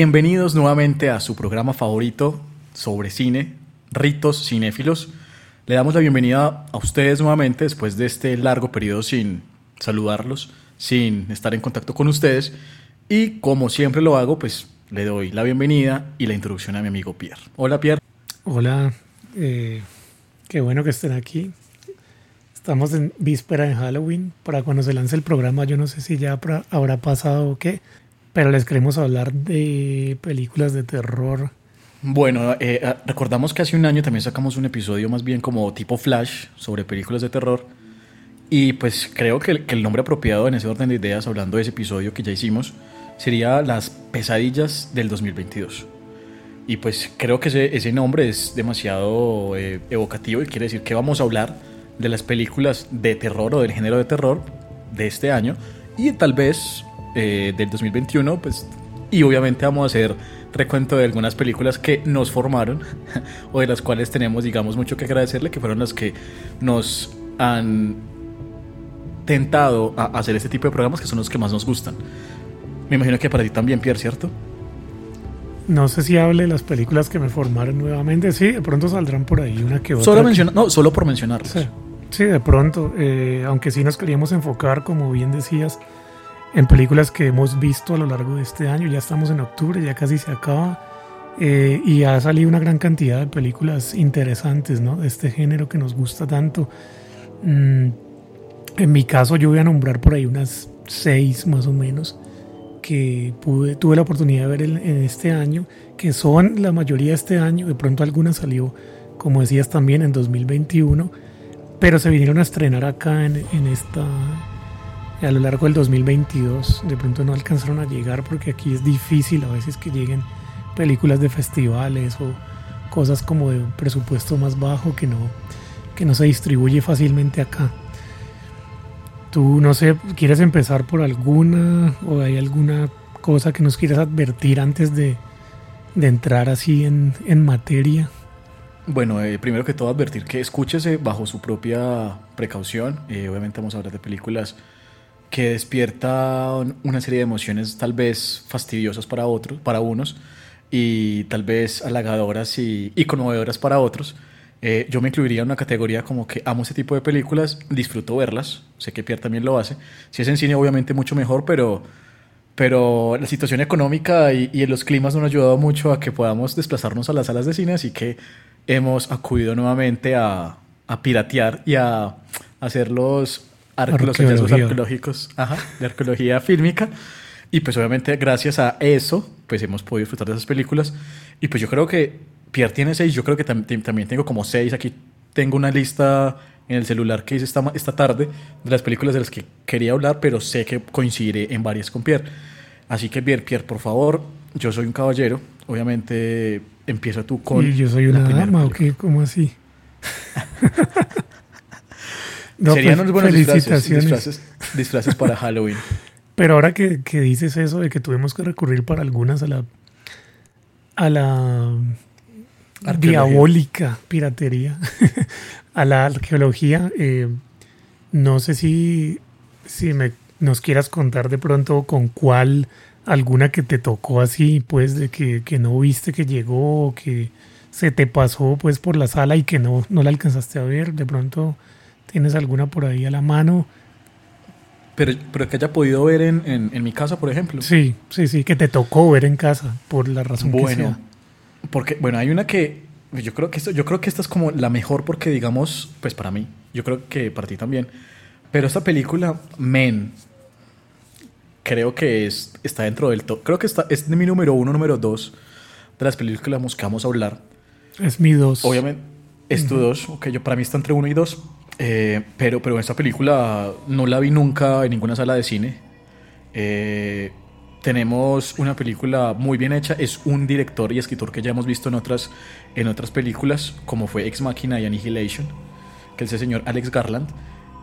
Bienvenidos nuevamente a su programa favorito sobre cine, Ritos Cinéfilos. Le damos la bienvenida a ustedes nuevamente después de este largo periodo sin saludarlos, sin estar en contacto con ustedes. Y como siempre lo hago, pues le doy la bienvenida y la introducción a mi amigo Pierre. Hola Pierre. Hola, eh, qué bueno que estén aquí. Estamos en víspera de Halloween. Para cuando se lance el programa, yo no sé si ya habrá pasado o qué, pero les queremos hablar de películas de terror. Bueno, eh, ah, recordamos que hace un año también sacamos un episodio más bien como tipo flash sobre películas de terror. Y pues creo que el, nombre apropiado en ese orden de ideas, hablando de ese episodio que ya hicimos, sería Las pesadillas del 2022. Y pues creo que ese, ese nombre es demasiado eh, evocativo y quiere decir que vamos a hablar de las películas de terror o del género de terror de este año y tal vez eh, del 2021, pues, y obviamente vamos a hacer recuento de algunas películas que nos formaron o de las cuales tenemos, digamos, mucho que agradecerle, que fueron las que nos han tentado a hacer este tipo de programas que son los que más nos gustan. Me imagino que para ti también, Pierre, ¿cierto? No sé si hable de las películas que me formaron nuevamente. Sí, de pronto saldrán por ahí una que otra. Solo, menciona, no, solo por mencionarlas. Sí, de pronto. Eh, aunque sí nos queríamos enfocar, como bien decías, en películas que hemos visto a lo largo de este año. Ya estamos en octubre, ya casi se acaba. Eh, y ha salido una gran cantidad de películas interesantes, ¿no? De este género que nos gusta tanto. Mm, en mi caso, yo voy a nombrar por ahí unas seis más o menos que pude, tuve la oportunidad de ver en, este año, que son la mayoría este año, de pronto algunas salió, como decías también, en 2021, pero se vinieron a estrenar acá en, en esta, a lo largo del 2022, de pronto no alcanzaron a llegar porque aquí es difícil a veces que lleguen películas de festivales o cosas como de presupuesto más bajo que no, que no se distribuye fácilmente acá. Tú, no sé, ¿quieres empezar por alguna o hay alguna cosa que nos quieras advertir antes de, entrar así en, materia? Bueno, eh, primero que todo advertir que escúchese bajo su propia precaución. Eh, obviamente vamos a hablar de películas que despiertan una serie de emociones tal vez fastidiosas para otros, para unos, y tal vez halagadoras y, y conmovedoras para otros. Eh, yo me incluiría en una categoría como que amo ese tipo de películas, disfruto verlas, sé que Pierre también lo hace. Si es en cine, obviamente mucho mejor, pero, pero la situación económica y, y los climas nos han ayudado mucho a que podamos desplazarnos a las salas de cine, así que hemos acudido nuevamente a, a piratear y a hacer los, los hallazgos arqueológicos de arqueología fílmica. Y pues obviamente gracias a eso, pues hemos podido disfrutar de esas películas. Y pues yo creo que Pierre tiene seis, yo creo que también tengo como seis. Aquí tengo una lista en el celular que hice esta, esta tarde de las películas de las que quería hablar, pero sé que coincidiré en varias con Pierre. Así que Pierre, Pierre, por favor, yo soy un caballero. Obviamente empieza tú con... ¿Y yo soy una dama o qué? ¿Cómo así? Serían pues, unos buenos disfraces, disfraces, para Halloween. Pero ahora que, que, dices eso de que tuvimos que recurrir para algunas a la a la diabólica piratería, a la arqueología. Eh, no sé si, si me, nos quieras contar de pronto con cuál, alguna que te tocó así, pues, de que, que no viste que llegó, o que se te pasó pues por la sala y que no, no la alcanzaste a ver. De pronto tienes alguna por ahí a la mano. Pero, pero que haya podido ver en, en, mi casa, por ejemplo. Sí, sí, sí, que te tocó ver en casa, por la razón que sea. Porque, bueno, hay una que yo creo que esto, yo creo que esta es como la mejor porque, digamos, pues para mí, yo creo que para ti también. Pero esta película, Men, creo que es, está dentro del top. Creo que está, es de mi número uno, número dos de las películas que vamos a hablar. Es mi dos. Obviamente, es tu dos. Ok, yo para mí está entre uno y dos. Eh, pero, pero esta película no la vi nunca en ninguna sala de cine. Eh, tenemos una película muy bien hecha. Es un director y escritor que ya hemos visto en otras, en otras películas, como fue Ex Machina y Annihilation, que es el señor Alex Garland.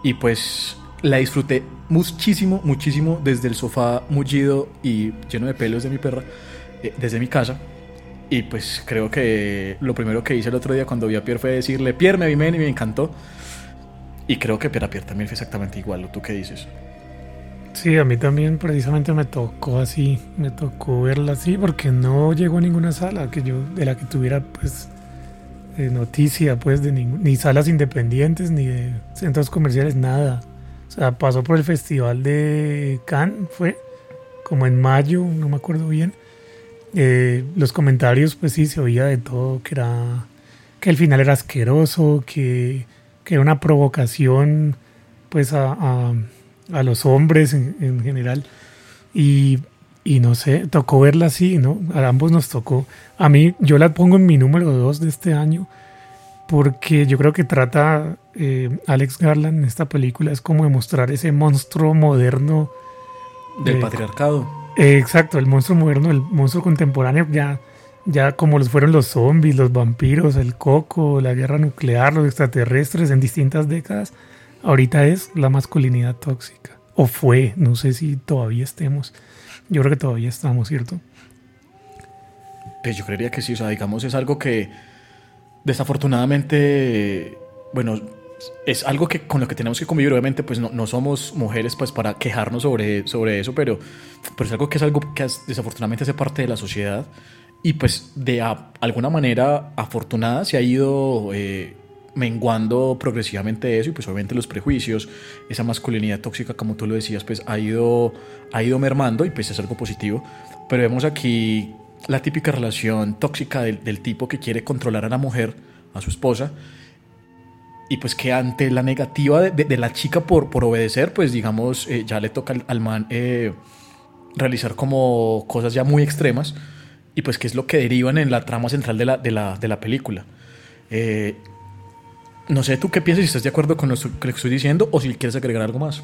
Y pues la disfruté muchísimo, muchísimo desde el sofá mullido y lleno de pelos de mi perra, eh, desde mi casa. Y pues creo que lo primero que hice el otro día cuando vi a Pierre fue decirle, Pierre, me vi me encantó. Y creo que Pierre también fue exactamente igual. ¿Tú qué dices? Sí, a mí también precisamente me tocó así, me tocó verla así porque no llegó a ninguna sala que yo de la que tuviera pues noticia pues de ni salas independientes ni de centros comerciales nada. O sea, pasó por el festival de Cannes, fue como en mayo, no me acuerdo bien. Eh, los comentarios pues sí se oía de todo que era que el final era asqueroso, que, que era una provocación pues a a los hombres en, general. Y, y, no sé, tocó verla así, ¿no? A ambos nos tocó. A mí, yo la pongo en mi número dos de este año porque yo creo que trata eh, Alex Garland en esta película es como demostrar ese monstruo moderno del patriarcado. exacto, el monstruo moderno, el monstruo contemporáneo ya ya como los fueron los zombies, los vampiros, el coco, la guerra nuclear, los extraterrestres en distintas décadas ahorita es la masculinidad tóxica. O fue, no sé si todavía estemos. Yo creo que todavía estamos, ¿cierto? Pues yo creería que sí, o sea, digamos, es algo que desafortunadamente, bueno, es algo que con lo que tenemos que convivir, obviamente, pues no, no somos mujeres pues para quejarnos sobre, sobre eso, pero, pero es algo que es algo que desafortunadamente hace parte de la sociedad y pues de alguna manera afortunada se ha ido eh, menguando progresivamente eso y pues obviamente los prejuicios, esa masculinidad tóxica como tú lo decías, pues ha ido, ha ido mermando y pues es algo positivo. Pero vemos aquí la típica relación tóxica del, tipo que quiere controlar a la mujer, a su esposa, y pues que ante la negativa de, la chica por, por obedecer, pues digamos, eh, ya le toca al, man eh, realizar como cosas ya muy extremas, y pues que es lo que derivan en la trama central de la, de la, de la película. Eh, no sé tú qué piensas, si estás de acuerdo con lo que estoy diciendo o si quieres agregar algo más.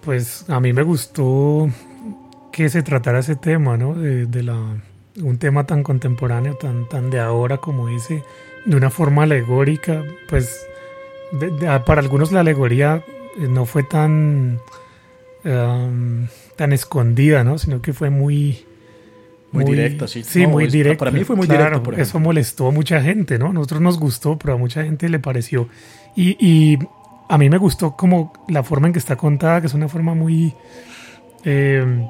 Pues a mí me gustó que se tratara ese tema, ¿no? De, la, un tema tan contemporáneo, tan, tan de ahora como dice, de una forma alegórica. Pues para algunos la alegoría eh, no fue tan, tan escondida, ¿no? Sino que fue muy, muy, directo, sí. Sí, muy directo. Para mí fue muy directo, por Eso molestó a mucha gente, ¿no? A nosotros nos gustó, pero a mucha gente le pareció. Y, y, a mí me gustó como la forma en que está contada, que es una forma muy eh,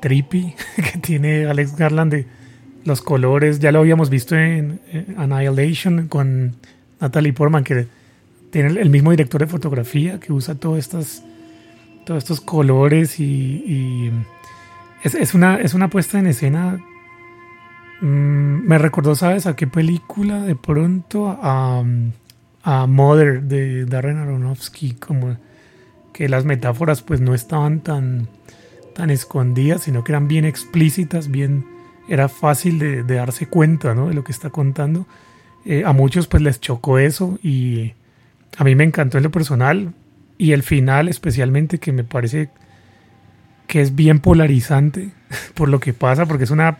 trippy que tiene Alex Garland de los colores. Ya lo habíamos visto en, Annihilation con Natalie Portman, que tiene el mismo director de fotografía que usa todas estas, todos estos colores y es, una, es una puesta en escena. Mm, me recordó, ¿sabes? A qué película de pronto a, a Mother de Darren Aronofsky, como que las metáforas pues no estaban tan, tan escondidas, sino que eran bien explícitas, bien era fácil de, darse cuenta ¿no? de lo que está contando. Eh, a muchos pues les chocó eso y a mí me encantó en lo personal y el final especialmente que me parece que es bien polarizante por lo que pasa, porque es una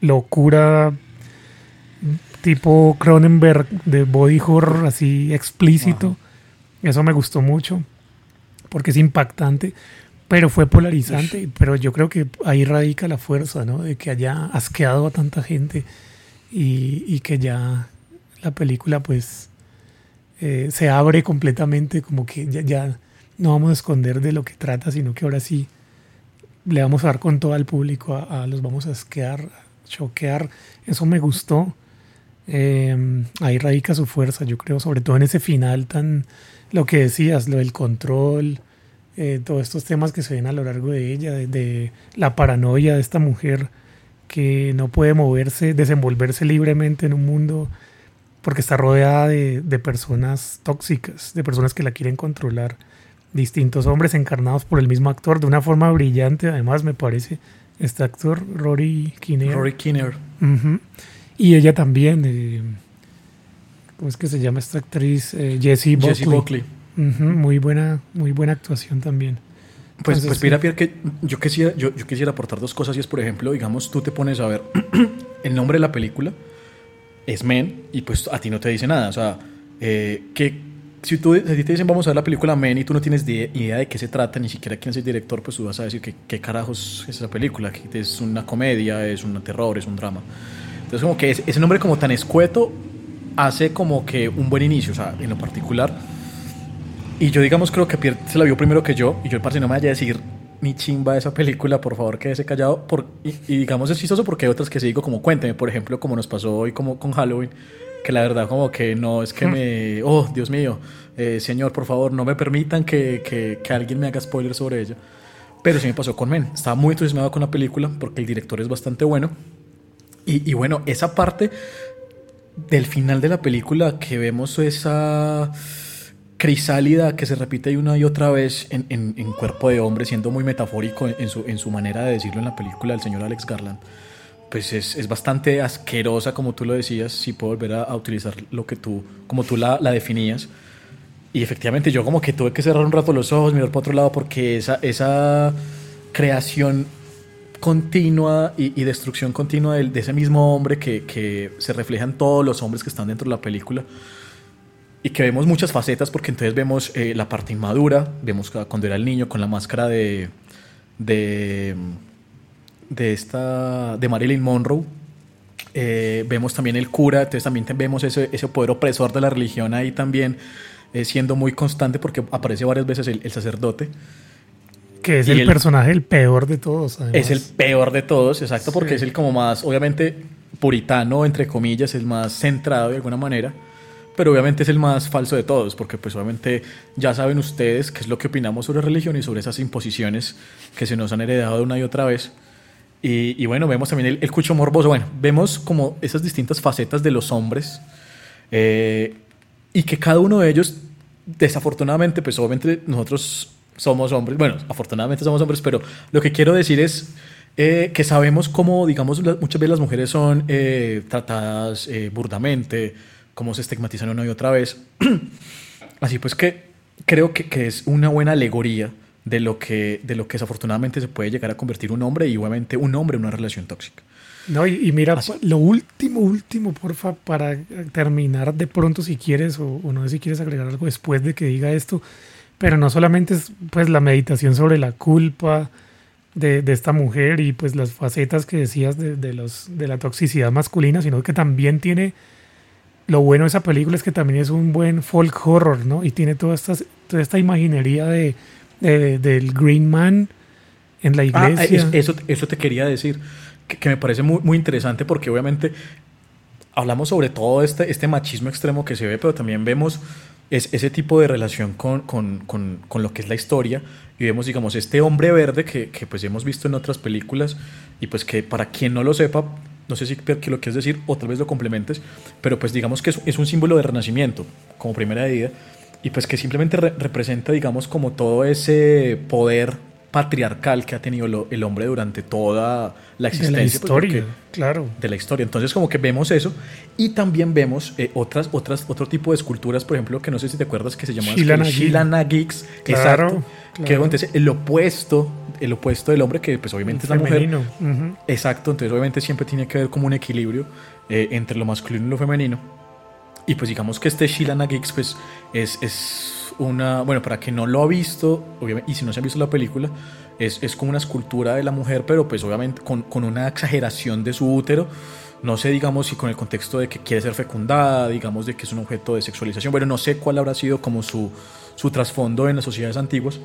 locura tipo Cronenberg de body horror así explícito. Eso me gustó mucho porque es impactante, pero fue polarizante. Pero yo creo que ahí radica la fuerza, ¿no? De que haya asqueado a tanta gente y, que ya la película, pues, eh, se abre completamente, como que ya, ya no vamos a esconder de lo que trata, sino que ahora sí le vamos a dar con todo al público, a, los vamos a esquear, choquear. Eso me gustó. Em, ahí radica su fuerza, yo creo, sobre todo en ese final tan, lo que decías, lo del control, eh, todos estos temas que se ven a lo largo de ella, de, la paranoia de esta mujer que no puede moverse, desenvolverse libremente en un mundo porque está rodeada de, de personas tóxicas, de personas que la quieren controlar distintos hombres encarnados por el mismo actor de una forma brillante, además me parece, este actor, Rory Kinnear. Rory Kinnear. Y ella también, eh, ¿cómo es que se llama esta actriz? Eh, Jessie Buckley. Muy buena, muy buena actuación también. Pues, pues mira, Pierre, que yo quisiera, yo, yo, quisiera aportar dos cosas y es, por ejemplo, digamos, tú te pones a ver el nombre de la película, es Men, y pues a ti no te dice nada. O sea, eh, ¿qué, si tú te dicen vamos a ver la película Men y tú no tienes idea de qué se trata, ni siquiera quién es el director, pues tú vas a decir que, qué carajos es esa película, que es una comedia, es un terror, es un drama. Entonces como que ese nombre como tan escueto hace como que un buen inicio, o sea, en lo particular Y yo, digamos, creo que Pierre se la vio primero que yo. Y yo, el parce, no me vaya a decir ni chimba esa película, por favor, quédese callado. Por, y, digamos, es chistoso porque hay otras que se digo como cuénteme, por ejemplo, como nos pasó hoy como con Halloween, que la verdad como que no es que me... Oh, Dios mío, eh, señor, por favor, no me permitan que, que, que, alguien me haga spoiler sobre ella. Pero sí me pasó con Men. Estaba muy entusiasmado con la película porque el director es bastante bueno. Y, y bueno, esa parte del final de la película que vemos esa crisálida que se repite una y otra vez en, en, cuerpo de hombre, siendo muy metafórico en su, en su manera de decirlo en la película del señor Alex Garland, pues es, es bastante asquerosa, como tú lo decías, si puedo volver a, utilizar lo que tú, como tú la, la, definías. Y efectivamente yo como que tuve que cerrar un rato los ojos, mirar para otro lado, porque esa, esa creación continua y, y destrucción continua de, de, ese mismo hombre que, que se refleja en todos los hombres que están dentro de la película, y que vemos muchas facetas porque entonces vemos eh, la parte inmadura, vemos cuando era el niño con la máscara de, de, de, esta, de Marilyn Monroe, eh, vemos también el cura, entonces también vemos ese, ese poder opresor de la religión ahí también eh, siendo muy constante porque aparece varias veces el, el sacerdote. Que es el, personaje el peor de todos. Es el peor de todos, exacto, porque es el como más, obviamente, puritano, entre comillas, el más centrado de alguna manera pero obviamente es el más falso de todos, porque pues obviamente ya saben ustedes qué es lo que opinamos sobre religión y sobre esas imposiciones que se nos han heredado una y otra vez. Y, bueno, vemos también el, cucho morboso, bueno, vemos como esas distintas facetas de los hombres eh, y que cada uno de ellos, desafortunadamente, pues obviamente nosotros somos hombres, bueno, afortunadamente somos hombres, pero lo que quiero decir es... Eh, que sabemos cómo, digamos, muchas veces las mujeres son eh, tratadas burdamente, cómo se estigmatizan una y otra vez. Así pues que creo que, que, es una buena alegoría de lo, que, de lo que desafortunadamente se puede llegar a convertir un hombre y obviamente un hombre en una relación tóxica. No, y, mira, lo último, último, porfa, para terminar de pronto si quieres, o, no sé si quieres agregar algo después de que diga esto, pero no solamente es pues la meditación sobre la culpa de, de esta mujer y pues las facetas que decías de, de, los, de la toxicidad masculina, sino que también tiene lo bueno de esa película es que también es un buen folk horror, ¿no? Y tiene toda esta, toda esta imaginería de, del Green Man en la ah, iglesia. eso, eso te quería decir, que, me parece muy, muy interesante porque obviamente hablamos sobre todo este, este machismo extremo que se ve, pero también vemos es, ese tipo de relación con, con, con, con, lo que es la historia y vemos, digamos, este hombre verde que, que, pues hemos visto en otras películas y pues que para quien no lo sepa, no sé si lo quieres decir o tal vez lo complementes, pero pues digamos que es, un símbolo de renacimiento como primera medida y pues que simplemente representa, digamos, como todo ese poder patriarcal que ha tenido el hombre durante toda la existencia. De la pues, historia, claro. De la historia. Entonces como que vemos eso y también vemos eh, otras, otras, otro tipo de esculturas, por ejemplo, que no sé si te acuerdas que se llamaban Shilana Geeks. Claro, Que entonces el opuesto, el opuesto del hombre que pues obviamente es la mujer. Exacto, entonces obviamente siempre tiene que haber como un equilibrio eh, entre lo masculino y lo femenino. Y pues digamos que este Shilana Geeks pues es, es una, bueno, para quien no lo ha visto, obviamente, y si no se ha visto la película, es, es como una escultura de la mujer, pero pues obviamente con, con, una exageración de su útero. No sé, digamos, si con el contexto de que quiere ser fecundada, digamos, de que es un objeto de sexualización. Bueno, no sé cuál habrá sido como su, su trasfondo en las sociedades antiguas,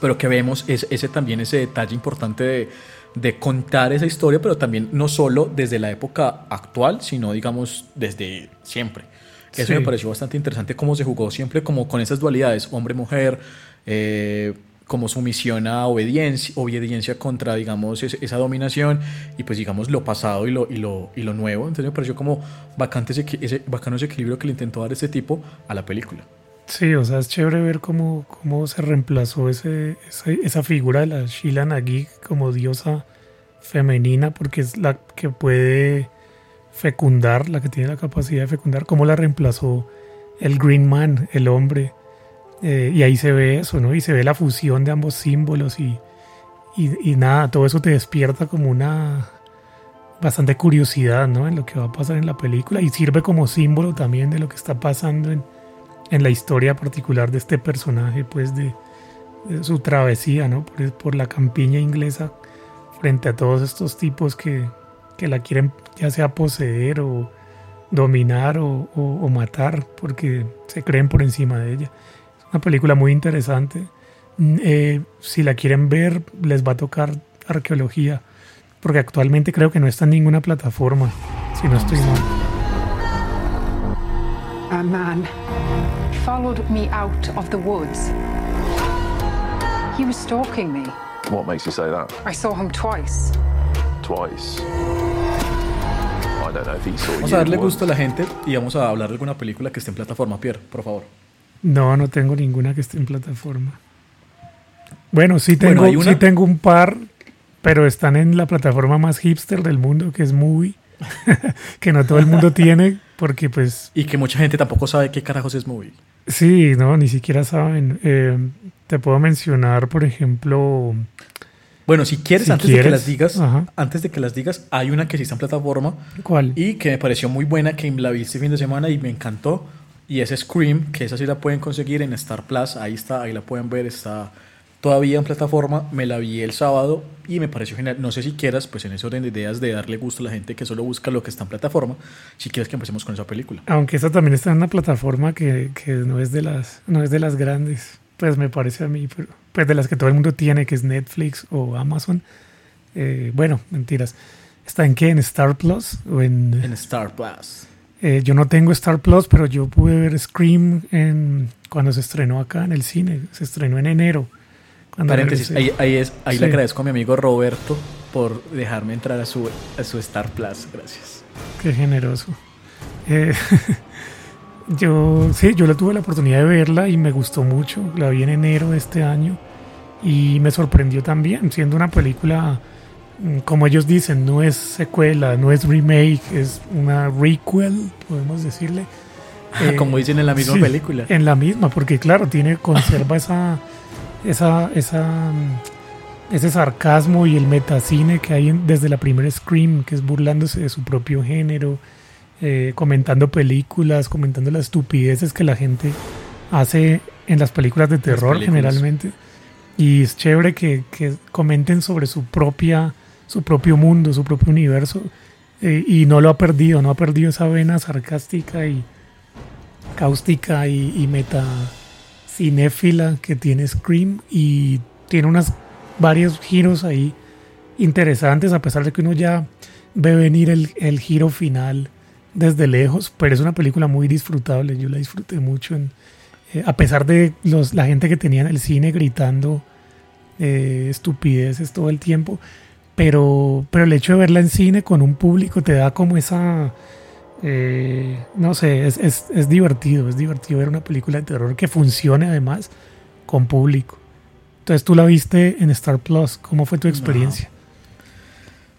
pero que vemos es, ese también ese detalle importante de, de contar esa historia, pero también no solo desde la época actual, sino digamos desde siempre. Eso me pareció bastante interesante cómo se jugó siempre como con esas dualidades, hombre-mujer, eh, como sumisión a obediencia, obediencia contra, digamos, esa dominación y pues, digamos, lo pasado y lo, y lo, y lo nuevo. Entonces me pareció como bacante ese, ese, bacano ese equilibrio que le intentó dar este tipo a la película. Sí, o sea, es chévere ver cómo, cómo se reemplazó ese, esa figura de la Sheila Nagui como diosa femenina, porque es la que puede fecundar, la que tiene la capacidad de fecundar, cómo la reemplazó el Green Man, el hombre. Eh, y ahí se ve eso, ¿no? Y se ve la fusión de ambos símbolos y, y, nada, todo eso te despierta como una bastante curiosidad, ¿no? En lo que va a pasar en la película y sirve como símbolo también de lo que está pasando en, en la historia particular de este personaje, pues de, su travesía, ¿no? Por, por la campiña inglesa frente a todos estos tipos que, que la quieren ya sea poseer o dominar o, matar porque se creen por encima de ella. Una película muy interesante. Mm, eh, si la quieren ver, les va a tocar arqueología, porque actualmente creo que no está en ninguna plataforma, si no estoy mal. A man followed me out of the woods. He was stalking me. What makes you say that? I saw him twice. Twice. I don't know if he saw Vamos you a darle gusto a la gente y vamos a hablar de alguna película que esté en plataforma, Pierre, por favor. No, no tengo ninguna que esté en plataforma. Bueno, sí Bueno, tengo, una- sí tengo un par, pero están en la plataforma más hipster del mundo, que es Movie, que no todo el mundo tiene, porque pues Y que mucha gente tampoco sabe qué carajos es Movie. Sí, no, ni siquiera saben. Eh, te puedo mencionar, por ejemplo, Bueno, si quieres, Si antes de que las digas, ajá. antes de que las digas, hay una que sí está en plataforma ¿cuál? y que me pareció muy buena, que la vi este fin de semana y me encantó. Y es Scream, que esa sí la pueden conseguir en Star Plus. Ahí está, ahí la pueden ver, está todavía en plataforma. Me la vi el sábado y me pareció genial. No sé si quieras, pues en ese orden de ideas de darle gusto a la gente que solo busca lo que está en plataforma, si quieres que empecemos con esa película. Aunque esta también está en una plataforma que, que no es de las no es de las grandes, pues me parece a mí, pero pues de las que todo el mundo tiene, que es Netflix o Amazon. Eh, bueno, mentiras. ¿Está en qué? ¿En Star Plus? ¿O en, En Star Plus. eh, yo no tengo Star Plus, pero yo pude ver Scream en, cuando se estrenó acá en el cine. Se estrenó en enero. Paréntesis, ahí, ahí, es, ahí Sí. le agradezco a mi amigo Roberto por dejarme entrar a su, a su Star Plus. Gracias. Qué generoso. Eh, yo, sí, yo la tuve la oportunidad de verla y me gustó mucho. La vi en enero de este año y me sorprendió también, siendo una película, mm, como ellos dicen, no es secuela, no es remake, es una requel, podemos decirle. Eh, Como dicen en la misma sí, película. En la misma, porque claro, tiene, conserva esa, esa, esa, mm, ese sarcasmo y el metacine que hay en- desde la primera Scream, que es burlándose de su propio género, eh, comentando películas, comentando las estupideces que la gente hace en las películas de terror películas. generalmente. Y es chévere que, que comenten sobre su propia, su propio mundo, su propio universo. eh, y no lo ha perdido, no ha perdido esa vena sarcástica y cáustica y, y meta cinéfila que tiene Scream y tiene unas varios giros ahí interesantes a pesar de que uno ya ve venir el, el giro final desde lejos pero es una película muy disfrutable yo la disfruté mucho en- eh, a pesar de los, la gente que tenía en el cine gritando eh, estupideces todo el tiempo pero pero el hecho de verla en cine con un público te da como esa eh, no sé, es, es, es divertido, es divertido ver una película de terror que funcione además con público. Entonces tú la viste en Star Plus, ¿cómo fue tu experiencia?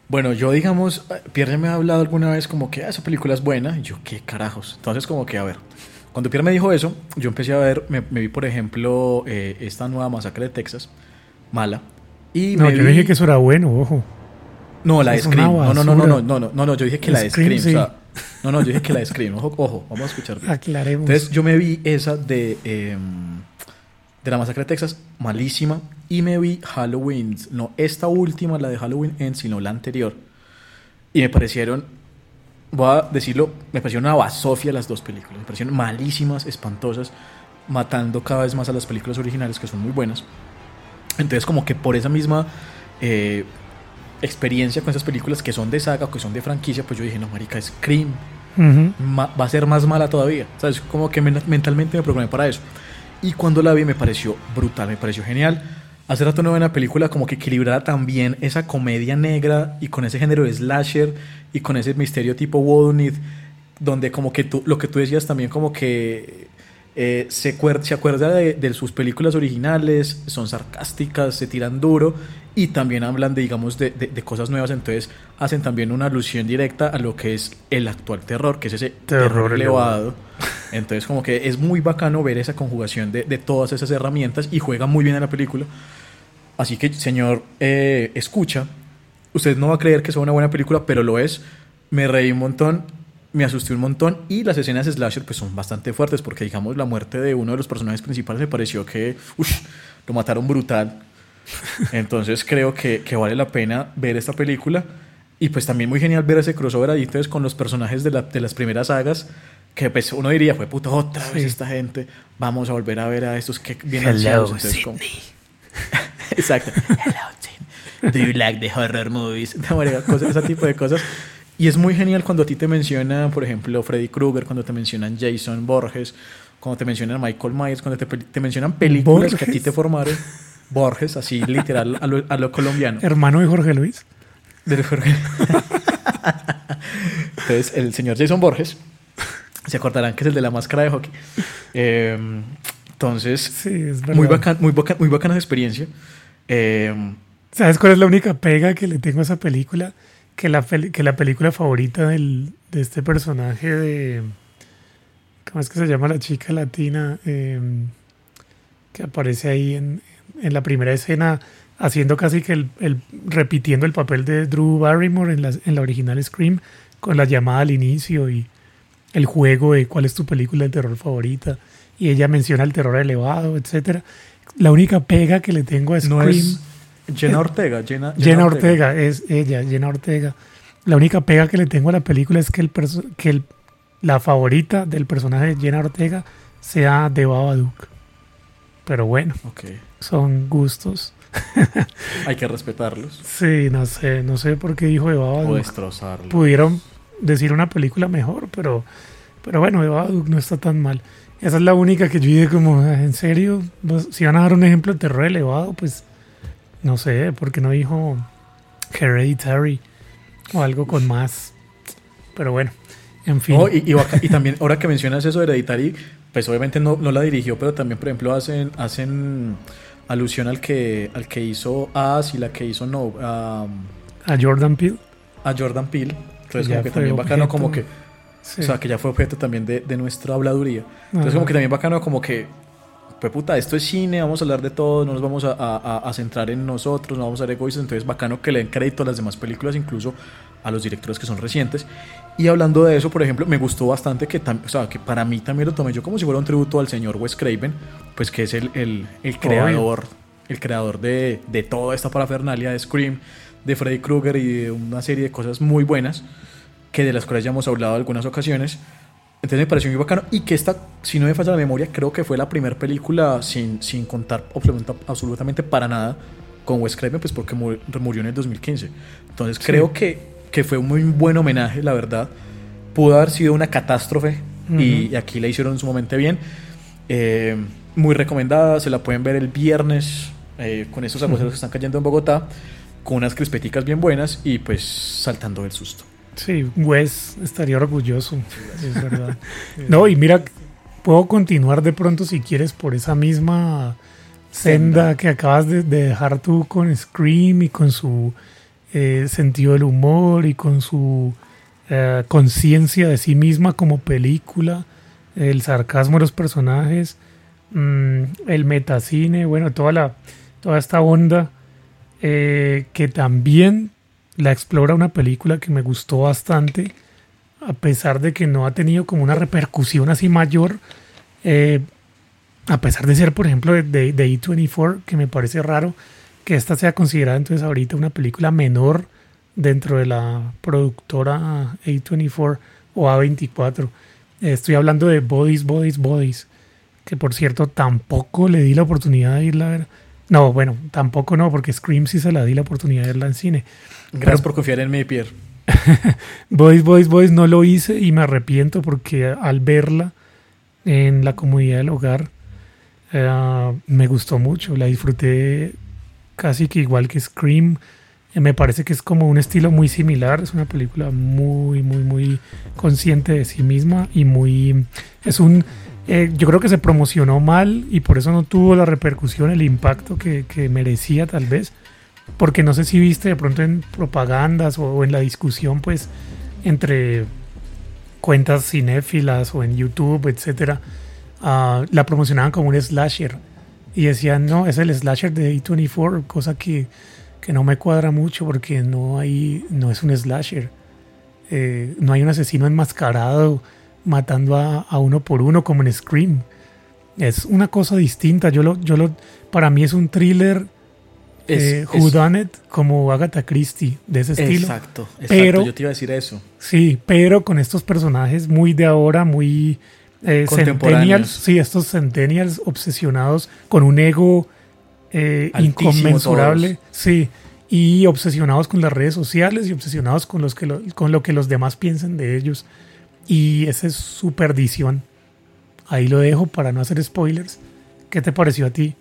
Bueno, yo digamos, Pierre me ha hablado alguna vez como que "Ah, esa película es buena. Y yo, ¿qué carajos? Entonces como que, a ver, cuando Pierre me dijo eso, yo empecé a ver, me, me vi por ejemplo eh, esta nueva masacre de Texas, mala. Y No, me yo vi- dije que eso era bueno, ojo. No, la de Scream. No, no, no, no, no, no, no, no, no, yo dije que la de Scream, Scream. sí. o sea, no, no, yo dije que la de Scream. Ojo, ojo, vamos a escuchar bien. Aclaremos. Entonces yo me vi esa de, eh, de la masacre de Texas, malísima, y me vi Halloween, no esta última, la de Halloween en, sino la anterior. Y me parecieron, voy a decirlo, me parecieron una basofia las dos películas, me parecieron malísimas, espantosas, matando cada vez más a las películas originales que son muy buenas. Entonces como que por esa misma eh, experiencia con esas películas que son de saga o que son de franquicia, pues yo dije, no, marica, Scream Ujú. ma- va a ser más mala todavía. ¿Sabes? Como que men- mentalmente me programé para eso. Y cuando la vi me pareció brutal, me pareció genial. Hace rato no veo una película como que equilibrara también esa comedia negra y con ese género de slasher y con ese misterio tipo Whodunit, donde como que tú, lo que tú decías también como que eh, se, acuer- se acuerda de, de sus películas originales, son sarcásticas, se tiran duro y también hablan de, digamos, de, de- de cosas nuevas, entonces hacen también una alusión directa a lo que es el actual terror, que es ese terror, Terror elevado. Entonces como que es muy bacano ver esa conjugación de, de todas esas herramientas y juega muy bien en la película. Así que, señor, eh, escucha, usted no va a creer que sea una buena película, pero lo es. Me reí un montón, me asusté un montón y las escenas slasher pues son bastante fuertes porque digamos la muerte de uno de los personajes principales me pareció que ush, lo mataron brutal. Entonces creo que, que vale la pena ver esta película y pues también muy genial ver ese crossover ahí entonces con los personajes de, la- de las primeras sagas que pues uno diría, fue puta otra vez Sí. esta gente, vamos a volver a ver a estos que vienen Hello. Entonces, como- Exacto. Hello. Do you like the horror movies? No, marica, cosas- ese tipo de cosas. Y es muy genial cuando a ti te mencionan, por ejemplo, Freddy Krueger, cuando te mencionan Jason Borges, cuando te mencionan Michael Myers, cuando te, te mencionan películas que a ti Borges. te formaron. Borges, así literal, a lo, a lo colombiano. Hermano de Jorge Luis. Del Jorge. Entonces, el señor Jason Borges, se acordarán que es el de la máscara de hockey. Eh, entonces, Sí, es verdad. muy, bacán, muy, bacana esa experiencia. Eh, ¿Sabes cuál es la única pega que le tengo a esa película? Que la, que la película favorita del, de este personaje de... ¿Cómo es que se llama la chica latina? Eh, que aparece ahí en, en la primera escena haciendo casi que el, el- repitiendo el papel de Drew Barrymore en la, en la original Scream con la llamada al inicio y el juego de cuál es tu película de terror favorita y ella menciona el terror elevado, etcétera. La única pega que le tengo a no Scream es Jenna Ortega. Jenna, Jenna Ortega, es ella, Jenna Ortega. La única pega que le tengo a la película es que, el que el- la favorita del personaje de Jenna Ortega sea de Babadook. Pero bueno, Ok, son gustos. hay que respetarlos Sí, no sé, no sé por qué dijo de o Babadook. destrozarlos. Pudieron decir una película mejor, pero, pero bueno, de Babadook no está tan mal. Esa es la única que yo dije como, "Ah, ¿en serio? ¿Vos- Si van a dar un ejemplo de terror elevado, pues no sé, porque no dijo Hereditary o algo con más. Pero bueno, en fin. No, y, y baca- y también, ahora que mencionas eso de Hereditary, pues obviamente no, no la dirigió, pero también, por ejemplo, hacen, hacen alusión al que, al que hizo As y la que hizo No, a, a Jordan Peele. a Jordan Peele. Entonces, Ya como que también bacano, como que. Sí. o sea, que ya fue objeto también de, de nuestra habladuría. Entonces, Ajá. como que también bacano, como que, pues puta, esto es cine, vamos a hablar de todo, no nos vamos a, a- a- centrar en nosotros, no vamos a ser egoístas. Entonces, bacano que le den crédito a las demás películas, incluso a los directores que son recientes. Y hablando de eso, por ejemplo, me gustó bastante que, o sea, que para mí también lo tomé yo como si fuera un tributo al señor Wes Craven, pues que es el, el, el creador, el creador de, de toda esta parafernalia de Scream, de Freddy Krueger y de una serie de cosas muy buenas, que de las cuales ya hemos hablado en algunas ocasiones. Entonces me pareció muy bacano y que esta, si no me falla la memoria, creo que fue la primera película sin, sin contar absoluta- absolutamente para nada con Wes Craven, pues porque mu- murió en el 2015. Entonces creo que, que fue un muy buen homenaje, la verdad. Pudo haber sido una catástrofe y, y aquí la hicieron sumamente bien. Eh, muy recomendada, se la pueden ver el viernes eh, con estos aguaceros que están cayendo en Bogotá, con unas crispeticas bien buenas y pues saltando del susto. Sí, Wes estaría orgulloso, es verdad. No, y mira, puedo continuar de pronto si quieres por esa misma senda, Senda. que acabas de, de dejar tú con Scream y con su eh, sentido del humor y con su eh, conciencia de sí misma como película, el sarcasmo de los personajes, mm, el metacine, bueno, toda la toda esta onda eh, que también la explora una película que me gustó bastante, a pesar de que no ha tenido como una repercusión así mayor, eh, a pesar de ser, por ejemplo, de, de, de A24, que me parece raro que esta sea considerada entonces ahorita una película menor dentro de la productora A24 o A24. Eh, estoy hablando de Bodies, Bodies, Bodies, que por cierto tampoco le di la oportunidad de irla a ver. No, bueno, tampoco no, porque Scream sí se la di la oportunidad de verla en cine. Gracias por confiar en mí, Pierre. Boys, Boys, Boys no lo hice y me arrepiento porque al verla en la comodidad del hogar eh, me gustó mucho, la disfruté casi que igual que Scream. Eh, me parece que es como un estilo muy similar, es una película muy, muy, muy consciente de sí misma y muy... Es un... eh, yo creo que se promocionó mal y por eso no tuvo la repercusión, el impacto que, que merecía tal vez porque no sé si viste de pronto en propagandas o, en la discusión pues entre cuentas cinéfilas o en YouTube, etcétera, ah, la promocionaban como un slasher y decían, no, es el slasher de A24, cosa que, que no me cuadra mucho porque no hay, no es un slasher. Eh, no hay un asesino enmascarado matando a, a uno por uno como en Scream. Es una cosa distinta. Yo lo, yo lo, para mí es un thriller eh, Who Done It como Agatha Christie, de ese estilo. Exacto, exacto. Pero, yo te iba a decir eso. Sí, pero con estos personajes muy de ahora, muy eh, centennials. Sí, estos centennials obsesionados con un ego eh, inconmensurable. Sí, y obsesionados con las redes sociales y obsesionados con, los que con lo que los demás piensen de ellos. Y esa es su perdición. Ahí lo dejo para no hacer spoilers. ¿Qué te pareció a ti?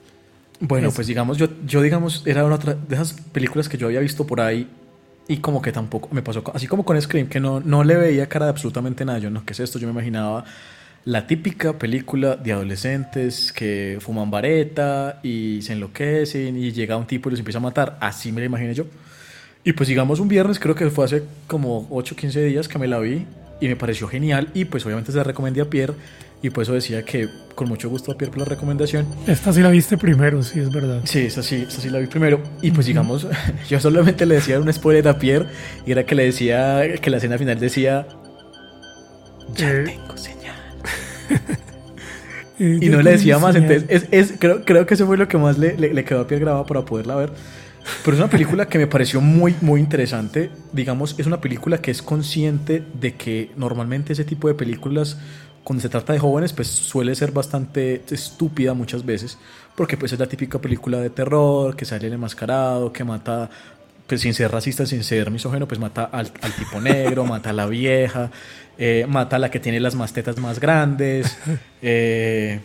Bueno, pues digamos, yo, yo digamos, era una otra de esas películas que yo había visto por ahí y como que tampoco me pasó, así como con Scream, que no, no le veía cara de absolutamente nada. Yo no, ¿qué es esto? Yo me imaginaba la típica película de adolescentes que fuman vareta y se enloquecen y llega un tipo y los empieza a matar. Así me la imaginé yo. Y pues digamos un viernes, creo que fue hace como 8 o 15 días que me la vi y me pareció genial y pues obviamente se la recomendé a Pierre y por eso decía que con mucho gusto a Pierre por la recomendación. Esta sí la viste primero, sí, es verdad. Sí, esa sí, esa sí la vi primero. Y pues digamos, yo solamente le decía un spoiler a Pierre y era que le decía que la escena final decía, ya eh. tengo señal. y no le decía más, entonces es, es, creo, creo que eso fue lo que más le, le, le quedó a Pierre grabado para poderla ver. Pero es una película que me pareció muy, muy interesante. Digamos, es una película que es consciente de que normalmente ese tipo de películas cuando se trata de jóvenes, pues suele ser bastante estúpida muchas veces, porque pues es la típica película de terror, que sale el enmascarado, que mata, pues sin ser racista, sin ser misógeno, pues mata al, tipo negro, mata a la vieja, eh, mata a la que tiene las mastetas más grandes, eh,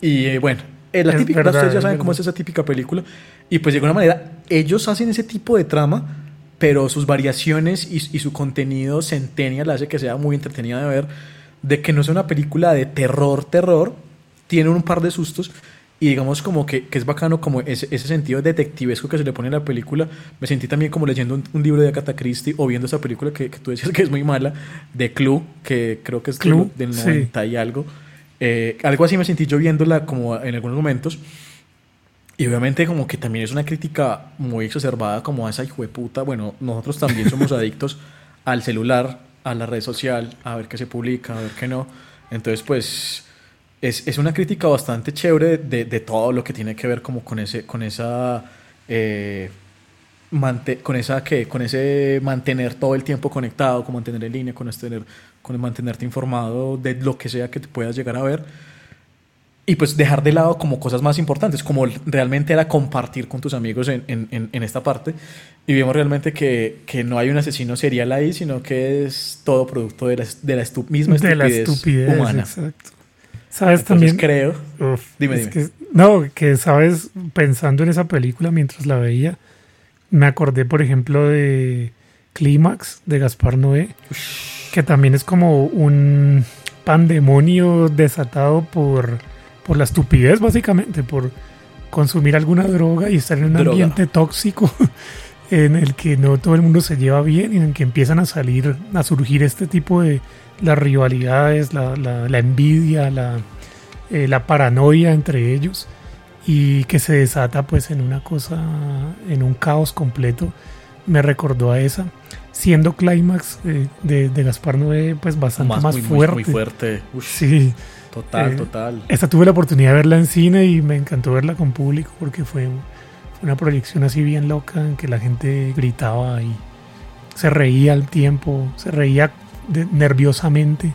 y eh, bueno, la típica, ustedes ya saben cómo es esa típica película, y pues de alguna manera ellos hacen ese tipo de trama, pero sus variaciones y, y su contenido centennial hace que sea muy entretenida de ver, de que no sea una película de terror, terror, tiene un par de sustos y digamos como que, que es bacano como ese, ese, sentido detectivesco que se le pone en la película. Me sentí también como leyendo un, libro de Agatha Christie o viendo esa película que, tú decías que es muy mala, de Clue, que creo que es Clue, del 90 y algo. Eh, algo así me sentí yo viéndola como en algunos momentos. Y obviamente como que también es una crítica muy exacerbada como a esa hijo de puta. Bueno, nosotros también somos adictos al celular, a la red social, a ver qué se publica, a ver qué no. Entonces, pues es, es una crítica bastante chévere de, de, todo lo que tiene que ver como con ese, con esa, eh, con esa que, con ese mantener todo el tiempo conectado, con mantener en línea, con, este, con mantenerte informado de lo que sea que te puedas llegar a ver y pues dejar de lado como cosas más importantes, como realmente era compartir con tus amigos en, en, en esta parte. Y vemos realmente que, que, no hay un asesino serial ahí, sino que es todo producto de la, de la misma estupidez, de la estupidez humana. Exacto. ¿Sabes también? creo. dime, dime. Que, no, que sabes, pensando en esa película mientras la veía, me acordé, por ejemplo, de Clímax de Gaspar Noé, que también es como un pandemonio desatado por por la estupidez básicamente, por consumir alguna droga y estar en un ambiente tóxico en el que no todo el mundo se lleva bien y en el que empiezan a salir, a surgir este tipo de las rivalidades, la, la, envidia, la, eh, la paranoia entre ellos y que se desata pues en una cosa, en un caos completo. Me recordó a esa, siendo Climax eh, de, de, Gaspar Noé pues bastante más, fuerte. Muy, fuerte. Sí. Total, eh, total. Esta tuve la oportunidad de verla en cine y me encantó verla con público porque fue una proyección así bien loca en que la gente gritaba y se reía al tiempo, se reía nerviosamente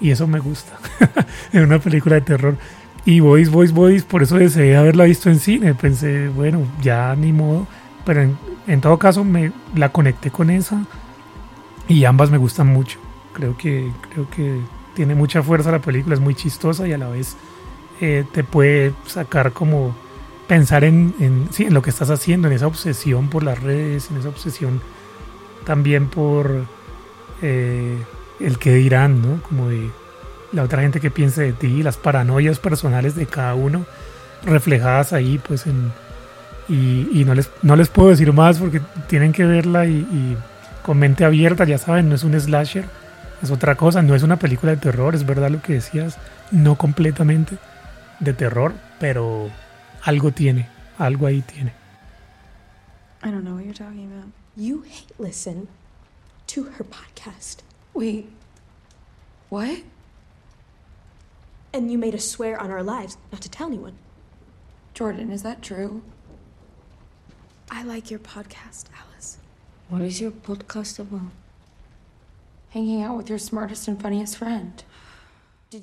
y eso me gusta en una película de terror. Y Boys, Boys, Boys, por eso deseé haberla visto en cine. Pensé, bueno, ya ni modo. Pero en, en todo caso me la conecté con esa y ambas me gustan mucho. Creo que, creo que tiene mucha fuerza la película, es muy chistosa y a la vez eh, te puede sacar como pensar en, sí, en lo que estás haciendo, en esa obsesión por las redes, en esa obsesión también por eh, el que dirán, ¿no? Como de la otra gente que piense de ti, las paranoias personales de cada uno reflejadas ahí, pues en... Y, y no, les, no les puedo decir más porque tienen que verla y, y con mente abierta, ya saben, no es un slasher es otra cosa, no es una película de terror, es verdad lo que decías, no completamente de terror, pero algo tiene, algo ahí tiene. I don't know what you're talking about. You hate listen to her podcast. Wait. What? And you made us swear on our lives not to tell anyone. Jordan, is that true? I like your podcast, Alice. What is your podcast about? Hanging out with your smartest and funniest friend.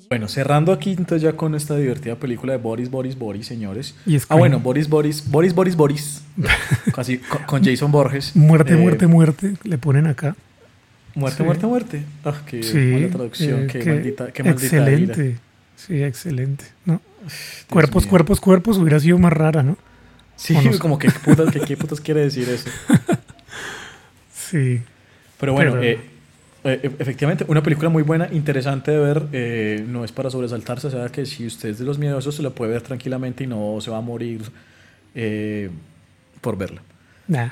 Bueno, cerrando aquí entonces ya con esta divertida película de Boris, Boris, Boris, señores. Y ah, bueno, Boris, Boris, Boris, Boris, Boris. Casi con, con Jason Borges. Muerte, Eh, muerte, muerte, le ponen acá. Muerte, Sí. muerte, muerte. Ah, qué Sí, mala traducción, eh, qué, maldita, qué maldita ira. excelente. Sí, excelente. ¿no? Dios cuerpos, mío. cuerpos, cuerpos hubiera sido más rara, ¿no? Sí, no como que qué putas, que, qué putas quiere decir eso. Sí. Pero bueno, Pero- eh, eh, efectivamente, una película muy buena, interesante de ver. eh, no es para sobresaltarse, o sea que si usted es de los miedosos, se la puede ver tranquilamente y no se va a morir eh, por verla. Nah.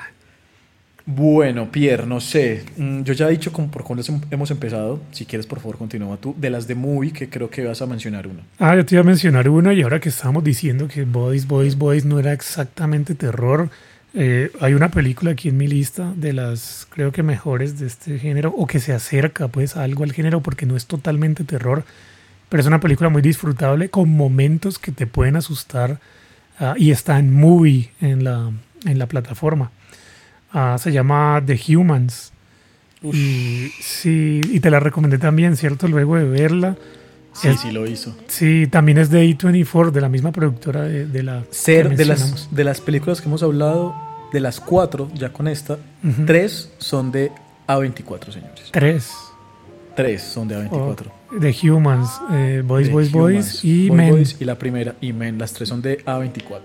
Bueno, Pierre, no sé. mm, Yo ya he dicho con, por cuándo hemos empezado. Si quieres, por favor, continúa tú. De las de Movie, que creo que vas a mencionar una. Ah, yo te iba a mencionar una y ahora que estábamos diciendo que Boys, Boys, Boys no era exactamente terror, eh, hay una película aquí en mi lista de las creo que mejores de este género o que se acerca pues a algo al género porque no es totalmente terror, pero es una película muy disfrutable con momentos que te pueden asustar ah, y está en movie en la, en la plataforma. Ah, se llama The Humans. Y sí, y te la recomendé también, ¿cierto? Luego de verla. Sí, Es- sí lo hizo. Sí, también es de A24, de la misma productora de, de la. Ser de las, de las películas que hemos hablado, de las cuatro, ya con esta, Ujú. tres son de A24, señores. Tres. Tres son de A24. The Humans, eh, Boys, The Boys, Boys Humans, y Boy Men. Boys y la primera, y Men. Las tres son de A24.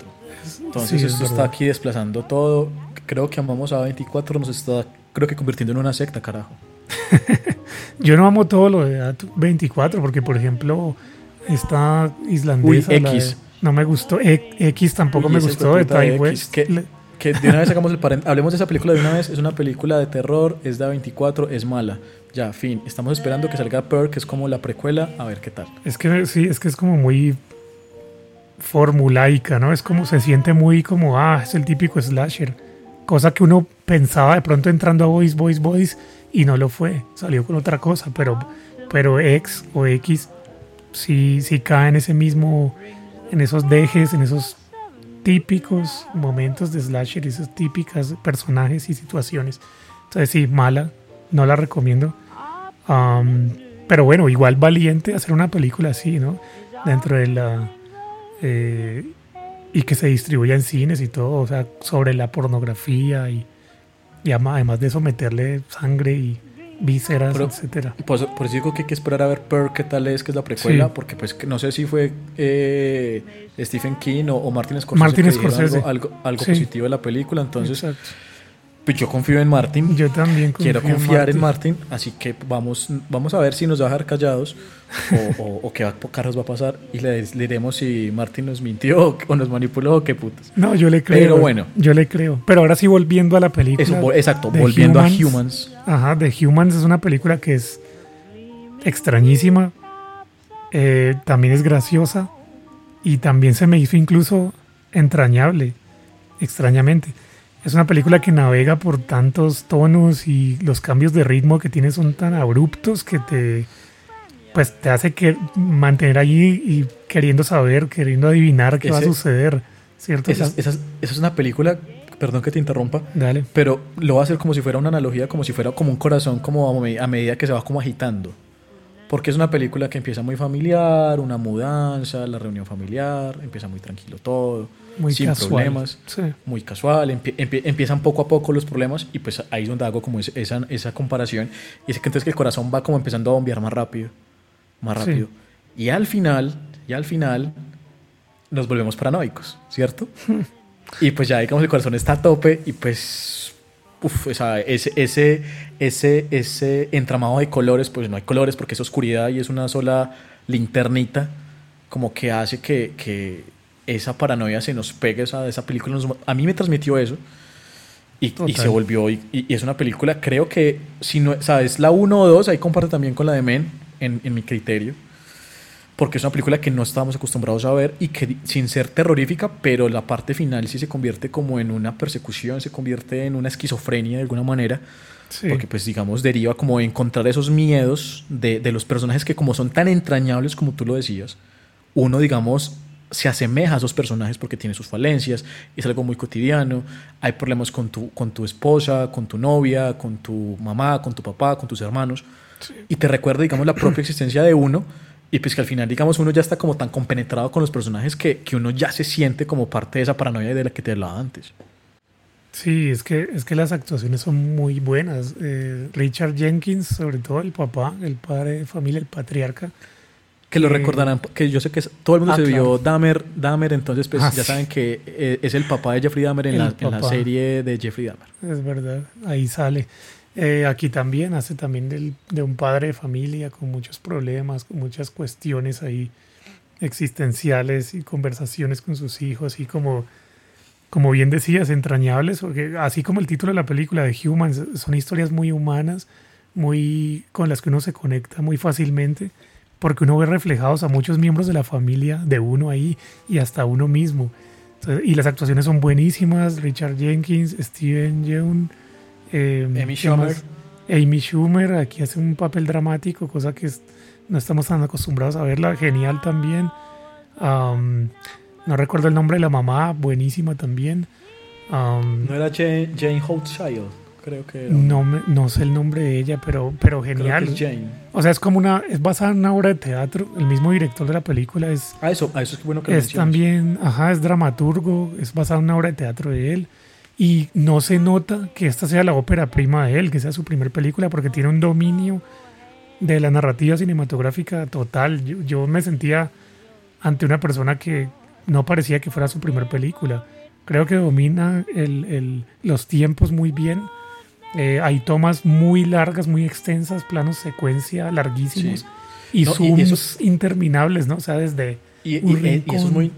Entonces Sí, es esto está verdad. aquí desplazando todo. Creo que amamos a A24, nos está, creo que convirtiendo en una secta, carajo. Yo no amo todo lo de A24, porque por ejemplo, esta islandesa. Uy, de- X. no me gustó. E- X tampoco Uy, me gustó de Ty West. que- de una vez hagamos el paren- hablemos de esa película de una vez. Es una película de terror, es de A24, es mala. Ya, fin. Estamos esperando que salga Pearl, que es como la precuela. A ver qué tal. Es que sí, es que es como muy formulaica, ¿no? Es como se siente muy como, ah, es el típico slasher. Cosa que uno pensaba de pronto entrando a Boys, Boys, Boys y no lo fue. Salió con otra cosa, pero, pero X o X sí, sí cae en ese mismo, en esos dejes, en esos típicos momentos de slasher, esos típicas personajes y situaciones. Entonces sí, mala, no la recomiendo. Am, pero bueno, igual valiente hacer una película así, ¿no? Dentro de la... eh, y que se distribuya en cines y todo, o sea, sobre la pornografía y, y además de eso meterle sangre y vísceras, Pero- etcétera. Por eso, por eso digo que hay que esperar a ver Pearl, qué tal es, que es la precuela. Sí. Porque pues no sé si fue eh, Stephen King o, o Martin Scorsese. Martin que dijeron Scorsese. Algo, algo, algo Sí. positivo de la película. Entonces, Exacto. Pues yo confío en Martin. Yo también Quiero confío confiar en Martin, así que vamos, vamos a ver si nos va a dejar callados o, o- o qué va- carros va a pasar y le, le diremos si Martin nos mintió o, o nos manipuló o qué putas. No, yo le creo. Pero bueno. Yo le creo. Pero ahora sí, volviendo a la película. Eso, exacto, volviendo Humans. a Humans. Ajá, The Humans es una película que es extrañísima. eh, también es graciosa. Y también se me hizo incluso entrañable. Extrañamente. Es una película que navega por tantos tonos y los cambios de ritmo que tiene son tan abruptos que te pues te hace que mantener allí y queriendo saber, queriendo adivinar qué va a suceder, ¿cierto? Esa, es- esa es- esa es una película, perdón que te interrumpa, Dale. pero lo va a hacer como si fuera una analogía, como si fuera como un corazón, como a, a medida que se va como agitando. Porque es una película que empieza muy familiar, una mudanza, la reunión familiar, empieza muy tranquilo todo, Muy sin casual. problemas, Sí. muy casual, empie- empie- empiezan poco a poco los problemas y pues ahí es donde hago como esa, esa comparación y es que entonces que el corazón va como empezando a bombear más rápido, más Sí. rápido. Y al final, y al final nos volvemos paranoicos, ¿cierto? y pues ya digamos el corazón está a tope y pues uf, o sea, ese, ese, ese, ese entramado de colores, pues no hay colores porque es oscuridad y es una sola linternita, como que hace que, que esa paranoia se nos pegue, esa, esa película nos- a mí me transmitió eso. Y, y se volvió, y, y es una película, creo que, si no, sabes, la 1 o 2, ahí comparte también con la de Men, en, en mi criterio, porque es una película que no estábamos acostumbrados a ver y que sin ser terrorífica, pero la parte final sí se convierte como en una persecución, se convierte en una esquizofrenia de alguna manera, Sí. porque pues digamos deriva como de encontrar esos miedos de, de los personajes que como son tan entrañables como tú lo decías, uno digamos se asemeja a esos personajes porque tiene sus falencias, es algo muy cotidiano, hay problemas con tu, con tu esposa, con tu novia, con tu mamá, con tu papá, con tus hermanos, y te recuerda, digamos, la propia existencia de uno, y pues que al final, digamos, uno ya está como tan compenetrado con los personajes que, que uno ya se siente como parte de esa paranoia de la que te hablaba antes. Sí, es que, es que las actuaciones son muy buenas. Eh, Richard Jenkins, sobre todo el papá, el padre de familia, el patriarca. Que lo Eh, recordarán, que yo sé que todo el mundo ah, se vio claro. Dahmer, Dahmer, entonces pues Ah, ya saben que eh, es el papá de Jeffrey Dahmer en, la, en la serie de Jeffrey Dahmer. Es verdad, ahí sale. Eh, aquí también hace también del- de un padre de familia con muchos problemas, con muchas cuestiones ahí existenciales y conversaciones con sus hijos y como, como bien decías, entrañables, porque así como el título de la película de Humans, son historias muy humanas, muy con las que uno se conecta muy fácilmente, porque uno ve reflejados a muchos miembros de la familia de uno ahí y hasta uno mismo. Entonces, y las actuaciones son buenísimas, Richard Jenkins, Steven Yeun, eh, Amy. Schumer. Amy Schumer aquí hace un papel dramático, cosa que es- no estamos tan acostumbrados a verla. Genial también. Am, no recuerdo el nombre de la mamá, buenísima también. Am, No era Jane, Jane creo que era. no, me- no sé el nombre de ella, pero, pero Creo que genial. es Jane. O sea, es como una, es basada en una obra de teatro. El mismo director de la película es, Ah, eso, ah, eso es bueno que es también, ajá, es dramaturgo, es basada en una obra de teatro de él. Y no se nota que esta sea la ópera prima de él, que sea su primer película, porque tiene un dominio de la narrativa cinematográfica total. Yo, yo me sentía ante una persona que no parecía que fuera su primer película. Creo que domina el- el- los tiempos muy bien. Eh, hay tomas muy largas, muy extensas, planos secuencia larguísimos Sí. y No, y- y zooms eso- interminables, ¿no? O sea, desde Y, un y- y eso es rincón. muy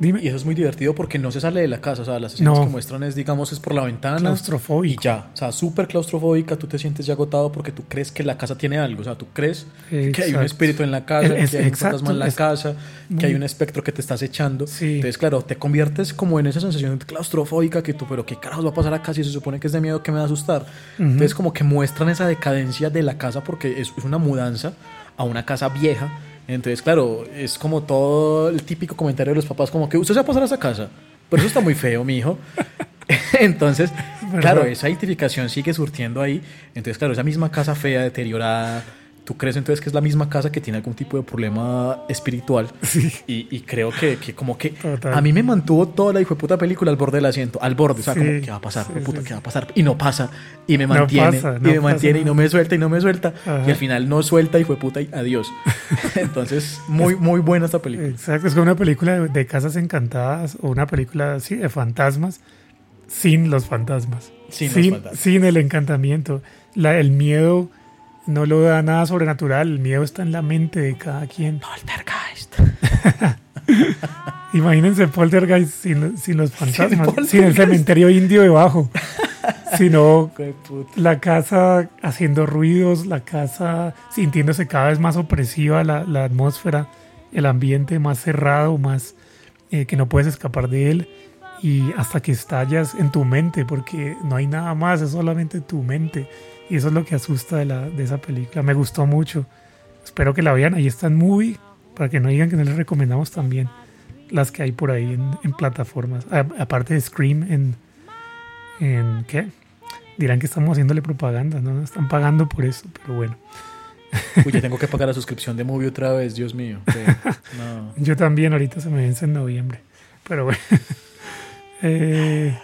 Dime. y eso es muy divertido porque no se sale de la casa, o sea, las escenas No. que muestran es digamos es por la ventana y claustrofóbico. ya, o sea, súper claustrofóbica, tú te sientes ya agotado porque tú crees que la casa tiene algo, o sea, tú crees que hay un Exacto. espíritu en la casa, Es- que hay un exacto, fantasma en la es casa, que hay un espectro que te está acechando. Sí. Entonces, claro, te conviertes como en esa sensación claustrofóbica que tú, pero qué carajos va a pasar acá si se supone que es de miedo que me va a asustar. Entonces, como que muestran esa decadencia de la casa porque es, es una mudanza a una casa vieja. Entonces, claro, es como todo el típico comentario de los papás, como que usted se va a pasar a esa casa, pero eso está muy feo, mi hijo. Entonces, claro, esa identificación sigue surtiendo ahí. Entonces, claro, esa misma casa fea, deteriorada, tú crees entonces que es la misma casa que tiene algún tipo de problema espiritual. Y, y creo que, que como que Total. a mí me mantuvo toda la hijo de puta película al borde del asiento, al borde, o sea, Sí, como, ¿qué va a pasar? sí, puta, sí, ¿qué sí. va a pasar? Y no pasa, y me No mantiene, y me pasa mantiene, y no me suelta, y no me suelta, Ajá. y al final no suelta, hijo de puta, y adiós. Entonces, muy, muy buena esta película. Exacto, es como una película de, casas encantadas o una película así de fantasmas sin los fantasmas. Sin los fantasmas. sin el encantamiento. La, el miedo no lo da nada sobrenatural, el miedo está en la mente de cada quien. Poltergeist. Imagínense Poltergeist sin, sin los fantasmas, sin, el cementerio indio debajo, sino la casa haciendo ruidos, la casa sintiéndose cada vez más opresiva, la, la atmósfera, el ambiente más cerrado, más eh, que no puedes escapar de él y hasta que estallas en tu mente, porque no hay nada más, es solamente tu mente. Y eso es lo que asusta de, la, de esa película. Me gustó mucho. Espero que la vean. Ahí está en Movie, para que no digan que no les recomendamos también las que hay por ahí en, en plataformas. A- aparte de Scream en, en... ¿Qué? Dirán que estamos haciéndole propaganda, ¿no? Están pagando por eso, pero bueno. Uy, ya tengo que pagar la suscripción de Movie otra vez, Dios mío. No. Yo también, ahorita se me vence en noviembre. Pero bueno. Eh,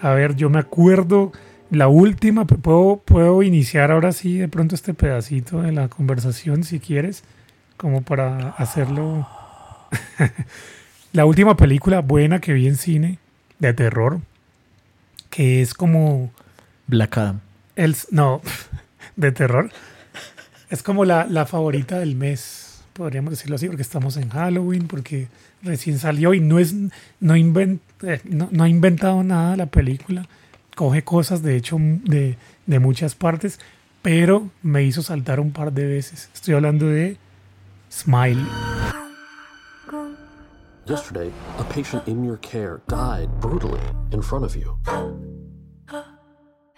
a ver, yo me acuerdo. La última, puedo, puedo iniciar ahora sí de pronto este pedacito de la conversación si quieres, como para hacerlo. la última película buena que vi en cine de terror, que es como Black Adam. el, no, de terror. Es como la, la favorita del mes, podríamos decirlo así, porque estamos en Halloween, porque recién salió y no es no, inven- eh, no, no ha inventado nada la película. Coge cosas, de hecho, de muchas partes, pero me hizo saltar un par de veces. Estoy hablando de Smile. Yesterday, a patient in your care died brutally in front of you.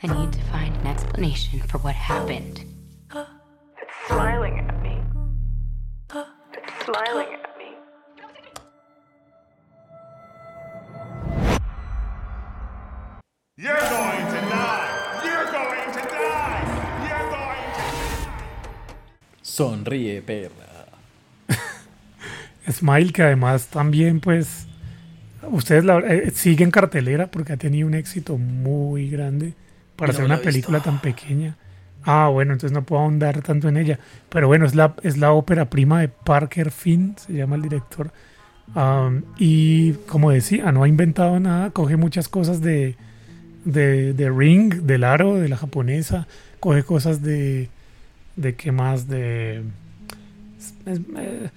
I need to find an explanation for what happened. It's smiling at me. It's smiling at me. You're going to die! You're going to die! You're going to Sonríe, perra. Smile, que además también, pues, ustedes la, eh, sigue en cartelera porque ha tenido un éxito muy grande para no hacer una película visto. tan pequeña. Ah, bueno, entonces no puedo ahondar tanto en ella. Pero bueno, es la, es la ópera prima de Parker Finn, se llama el director. Y como decía, no ha inventado nada, coge muchas cosas de, de, de Ring, del aro, de la japonesa, coge cosas de, de qué más, de... eh,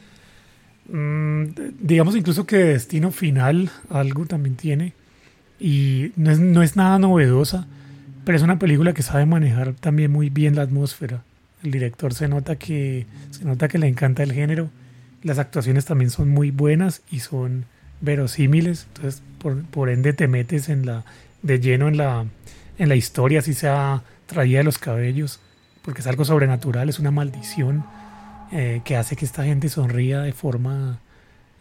mm, digamos incluso que Destino Final algo también tiene. Y no es, no es nada novedosa, pero es una película que sabe manejar también muy bien la atmósfera. El director se nota que, se nota que le encanta el género. Las actuaciones también son muy buenas y son verosímiles. Entonces, por, por ende, te metes en la, de lleno en la, en la historia, así sea traída de los cabellos, porque es algo sobrenatural, es una maldición eh, que hace que esta gente sonría de forma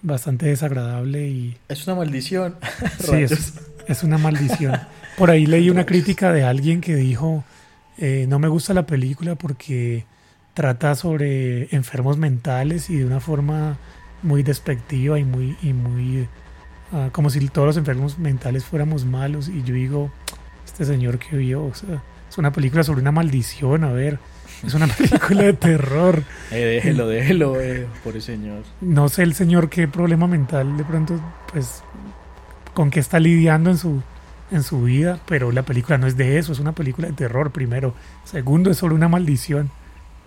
bastante desagradable y Es una maldición. Sí, es, es una maldición. Por ahí leí una crítica de alguien que dijo, eh, no me gusta la película porque trata sobre enfermos mentales y de una forma muy despectiva y muy, y muy como si todos los enfermos mentales fuéramos malos. Y yo digo, este señor que vio, o sea, es una película sobre una maldición, a ver, es una película de terror. Eh, déjelo, déjelo, eh, pobre señor. No sé el señor qué problema mental de pronto, pues, con qué está lidiando en su, en su vida, pero la película no es de eso, es una película de terror, primero. Segundo, es sobre una maldición.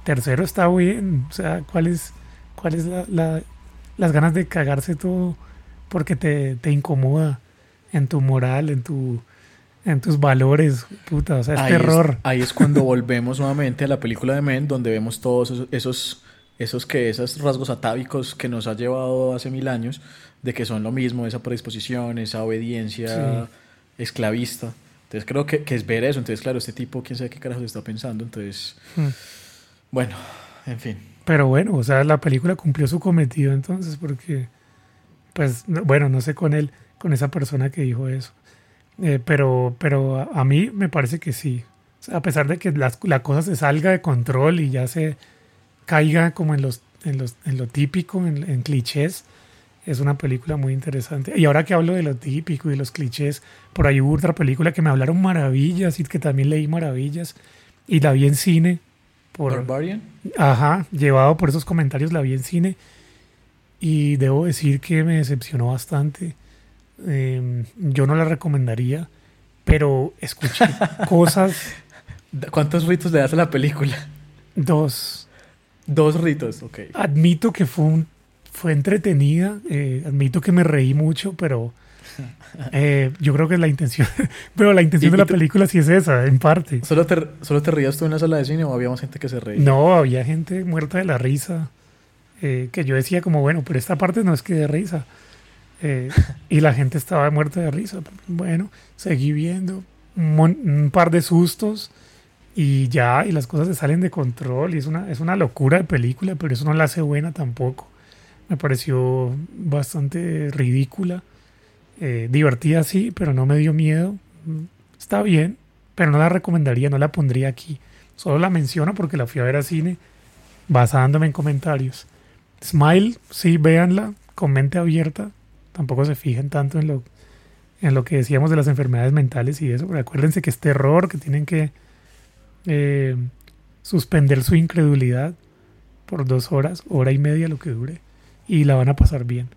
Tercero, está bien, o sea, ¿cuál es, cuál es la, la- las ganas de cagarse todo porque te, te incomoda en tu moral, en tu en tus valores, puta, o sea, es Ahí terror. ahí es cuando volvemos nuevamente a la película de Men, donde vemos todos esos, esos, esos que esos rasgos atávicos que nos ha llevado hace mil años, de que son lo mismo, esa predisposición, esa obediencia esclavista. Entonces creo que, que es ver eso. Entonces, claro, este tipo, quién sabe qué carajo está pensando. Entonces, Mm. bueno, en fin. Pero bueno, o sea, la película cumplió su cometido entonces, porque, pues, no- bueno, no sé con él, con esa persona que dijo eso. Eh, pero pero a, a mí me parece que sí. O sea, a pesar de que la cosa se salga de control y ya se caiga como en, los, en, los, en lo típico, en, en clichés, es una película muy interesante. Y ahora que hablo de lo típico y de los clichés, por ahí hubo otra película que me hablaron maravillas y que también leí maravillas y la vi en cine. Por, Barbarian. Ajá, llevado por esos comentarios la vi en cine y debo decir que me decepcionó bastante. Eh, yo no la recomendaría, pero escuché cosas, ¿Cuántos ritos le das a la película? dos. Dos ritos, ok. Admito que fue, un- fue entretenida, eh, admito que me reí mucho, pero eh, yo creo que la intención, pero la intención de la película sí es esa, en parte. ¿Solo te, ¿Solo te rías tú en la sala de cine o había más gente que se reía? No, había gente muerta de la risa. Eh, que yo decía como, bueno, pero esta parte no es que de risa. Eh, y la gente estaba muerta de risa. Bueno, seguí viendo un, un par de sustos y ya, y las cosas se salen de control. Y es una, es una locura de película, pero eso no la hace buena tampoco. Me pareció bastante ridícula. eh, divertida sí, pero no me dio miedo. Está bien, pero no la recomendaría, no la pondría aquí. Solo la menciono porque la fui a ver a cine basándome en comentarios. Smile, sí, véanla, con mente abierta. Tampoco se fijen tanto en lo, en lo que decíamos de las enfermedades mentales y eso. Pero acuérdense que es terror, que tienen que eh, suspender su incredulidad por dos horas, hora y media, lo que dure, y la van a pasar bien.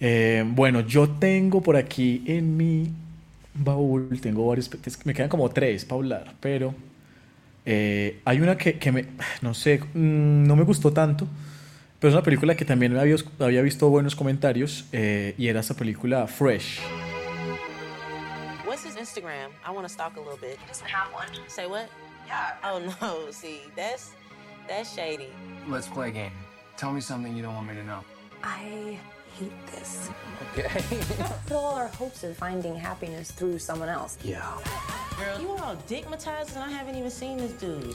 Eh, bueno, yo tengo por aquí en mi baúl, tengo varios, me quedan como tres para hablar, pero eh, hay una que, que me, no sé, mm, no me gustó tanto, pero es una película que también había, había visto buenos comentarios eh, y era esta película Fresh. What's his Instagram? I want to stalk a little bit. He doesn't have one. Say what? Yeah. Oh no, see, that's that's shady. Let's play a game. Tell me something you don't want me to know. I hate this. Okay. Put all our hopes of finding happiness through someone else. yeah. Girl, you all digmatized and I haven't even seen this dude.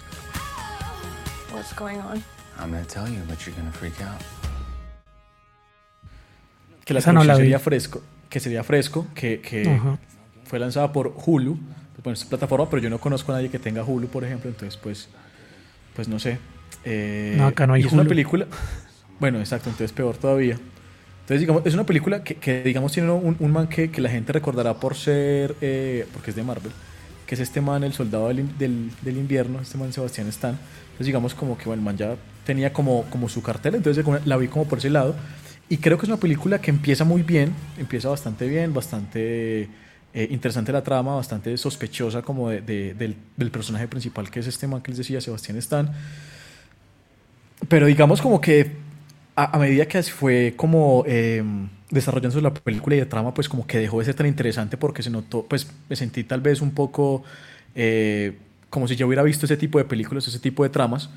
What's going on? I'm gonna tell you, but you're gonna freak out. Que la no la sería fresco, que sería fresco, que, que, Ajá. fue lanzada por Hulu, pues, bueno, esta plataforma, pero yo no conozco a nadie que tenga Hulu, por ejemplo, entonces pues, pues no sé. Eh, No, acá no hay y es una Hulu. película, bueno, exacto, entonces peor todavía. Entonces, digamos, es una película que, que, digamos, tiene un, un man que, que la gente recordará por ser, eh, porque es de Marvel, que es este man, el soldado del, del, del invierno, este man Sebastián Stan. Entonces, digamos, como que bueno, el man ya tenía como, como su cartel, entonces la vi como por ese lado. Y creo que es una película que empieza muy bien, empieza bastante bien, bastante eh, interesante la trama, bastante sospechosa como de- de- del, del personaje principal, que es este man que les decía, Sebastián Stan. Pero digamos como que a, a medida que fue como eh, desarrollándose la película y de trama, pues como que dejó de ser tan interesante porque se notó, pues me sentí tal vez un poco eh, como si yo hubiera visto ese tipo de películas, ese tipo de tramas,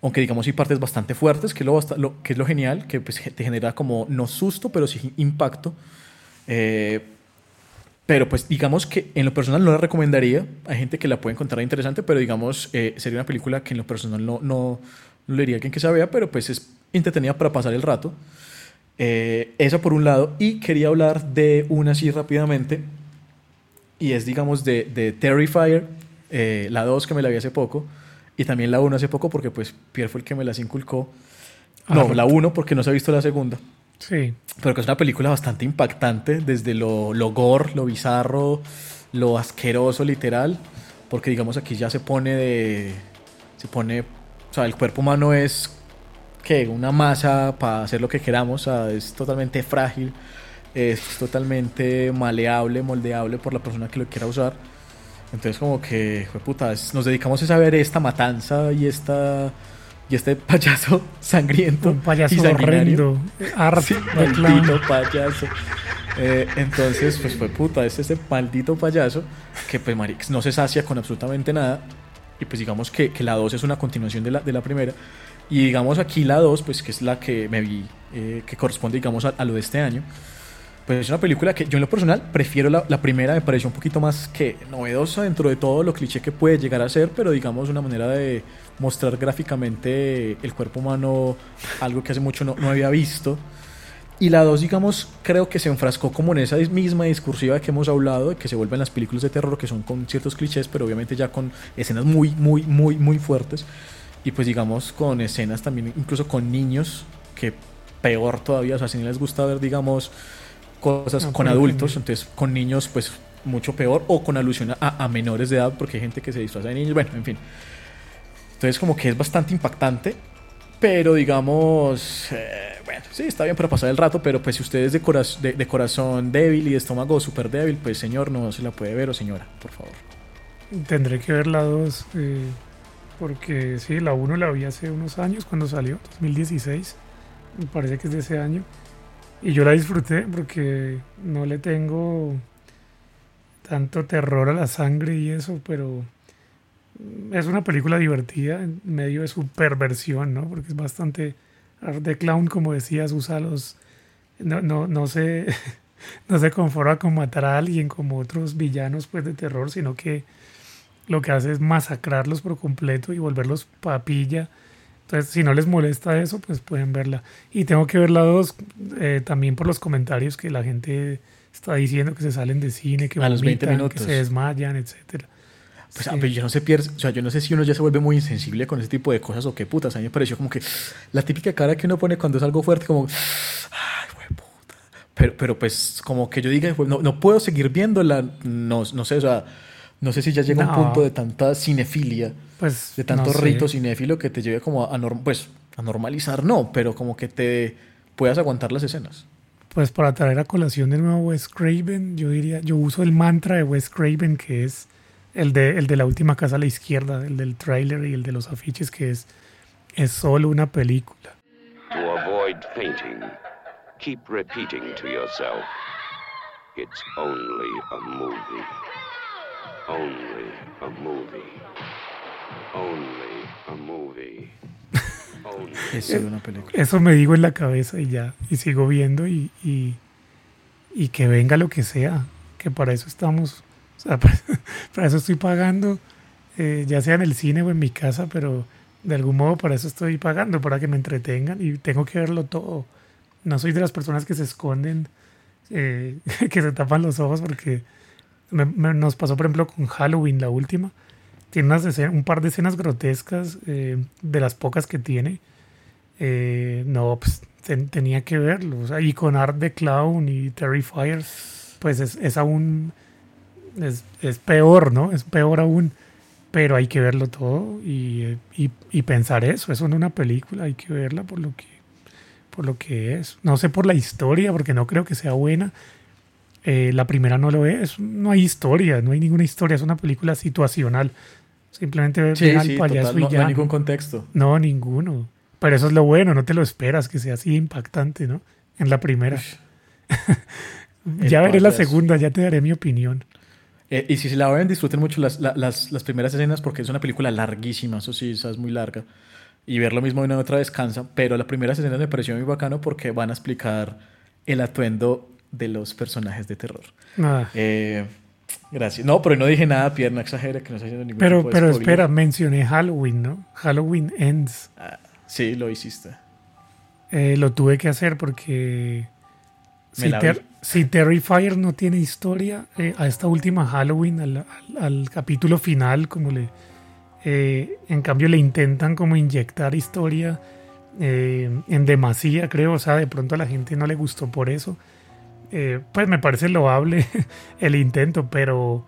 aunque digamos hay partes bastante fuertes, que es lo, lo- que es lo genial, que pues, te genera como no susto, pero sí impacto. Eh, pero pues digamos que en lo personal no la recomendaría. Hay gente que la puede encontrar interesante, pero digamos eh, sería una película que en lo personal no, no, no le diría a alguien que se vea, pero pues es entretenida para pasar el rato. Eh, esa por un lado. Y quería hablar de una así rápidamente. Y es digamos de, de Terrifier, eh, la 2 que me la vi hace poco. Y también la 1 hace poco porque pues Pierre fue el que me las inculcó. No, Ah, la 1 porque no se ha visto la segunda. Sí. Pero que es una película bastante impactante, desde lo, lo gore, lo bizarro, lo asqueroso, literal. Porque, digamos, aquí ya se pone de. Se pone. O sea, el cuerpo humano es. Que Una masa para hacer lo que queramos. O sea, es totalmente frágil. Es totalmente maleable, moldeable por la persona que lo quiera usar. Entonces, como que, fue puta, nos dedicamos a ver esta matanza y esta. Y este payaso sangriento. Un payaso y horrendo. Art Sí, maldito payaso. Eh, entonces, pues fue puta, es ese maldito payaso que pues marica, no se sacia con absolutamente nada. Y pues digamos que, que la 2 es una continuación de la, de la primera. Y digamos aquí la 2, pues que es la que me vi, eh, que corresponde digamos a, a lo de este año. Pues es una película que yo en lo personal prefiero la, la primera, me pareció un poquito más que novedosa dentro de todo lo cliché que puede llegar a ser, pero digamos una manera de mostrar gráficamente el cuerpo humano, algo que hace mucho no, no había visto. Y la 2, digamos, creo que se enfrascó como en esa misma discursiva que hemos hablado, de que se vuelven las películas de terror, que son con ciertos clichés, pero obviamente ya con escenas muy, muy, muy, muy fuertes. Y pues digamos con escenas también, incluso con niños, que peor todavía, o sea, si no les gusta ver, digamos, cosas No, con adultos, entonces con niños, pues mucho peor, o con alusión a, a menores de edad, porque hay gente que se disfraza de niños, bueno, en fin. Entonces como que es bastante impactante, pero digamos, eh, bueno, sí, está bien para pasar el rato, pero pues si usted es de, coraz- de, de corazón débil y de estómago súper débil, pues señor, no se la puede ver o señora, por favor. Tendré que ver la 2. eh, porque sí, la 1 la vi hace unos años cuando salió, 2016. Me parece que es de ese año. Y yo la disfruté porque no le tengo tanto terror a la sangre y eso, pero es una película divertida en medio de su perversión, ¿no? Porque es bastante art de clown, como decías, usa los... No, no, no se... No se conforma con matar a alguien como otros villanos pues de terror, sino que lo que hace es masacrarlos por completo y volverlos papilla. Entonces, si no les molesta eso, pues pueden verla. Y tengo que ver la dos eh, también por los comentarios que la gente está diciendo que se salen de cine, que A los 20 vomitan, que minutos. se desmayan, etcétera. Pues Sí. ah, pero yo no sé, o sea, yo no sé si uno ya se vuelve muy insensible con ese tipo de cosas o qué putas. A mí me pareció como que la típica cara que uno pone cuando es algo fuerte, como, ay, güey, puta. Pero, pero pues como que yo diga, pues, no, no puedo seguir viéndola, no, no sé, o sea, no sé si ya llega No. un punto de tanta cinefilia, Pues, de tanto no sé. rito cinéfilo que te lleve como a, norm- pues, a normalizar, no, pero como que te puedas aguantar las escenas. Pues para traer a colación de nuevo Wes Craven, yo diría, yo uso el mantra de Wes Craven que es el de, el de la última casa a la izquierda, el del tráiler y el de los afiches, que es, es solo una película. To avoid fainting, keep repeating to yourself, it's only a movie. Only a movie. Only a movie. Only Es solo una película. Eso me digo en la cabeza y ya, y sigo viendo y, y, y que venga lo que sea, que para eso estamos, o sea, para, para eso estoy pagando, eh, ya sea en el cine o en mi casa, pero de algún modo para eso estoy pagando, para que me entretengan y tengo que verlo todo. No soy de las personas que se esconden, eh, que se tapan los ojos porque Me- me- nos pasó, por ejemplo, con Halloween, la última. Tiene unas un par de escenas grotescas eh, de las pocas que tiene. Eh, no, pues ten- tenía que verlo. o y con Art the Clown y Terrifier, pues es, es aún. Es, es peor, ¿no? Es peor aún. Pero hay que verlo todo y, y, y pensar eso. Eso en una película hay que verla por lo que, por lo que es. No sé por la historia, porque no creo que sea buena. Eh, la primera no lo es. No hay historia, no hay ninguna historia. Es una película situacional. Simplemente Sí, al sí, payaso total, y no, no ya. hay ningún contexto. No, ninguno. Pero eso es lo bueno, no te lo esperas que sea así impactante, ¿no? En la primera. ya veré la segunda, ya te daré mi opinión. Eh, y si se la ven, disfruten mucho las, la- las, las primeras escenas porque es una película larguísima, eso sí, esa es muy larga. Y ver lo mismo una y otra vez cansa, pero las primeras escenas me pareció muy bacano porque van a explicar el atuendo de los personajes de terror. Ah. Eh, gracias. No, pero no dije nada, Pierre, no exagera que no estoy haciendo ningún Pero, tipo de pero spoiler. espera, mencioné Halloween, ¿no? Halloween Ends. Ah, sí, lo hiciste. Eh, lo tuve que hacer porque si, Ter- si Terrifier no tiene historia, eh, a esta última Halloween, al, al- al capítulo final, como le, eh, en cambio le intentan como inyectar historia eh, en demasía, creo, o sea, de pronto a la gente no le gustó por eso. Eh, pues me parece loable el intento, pero,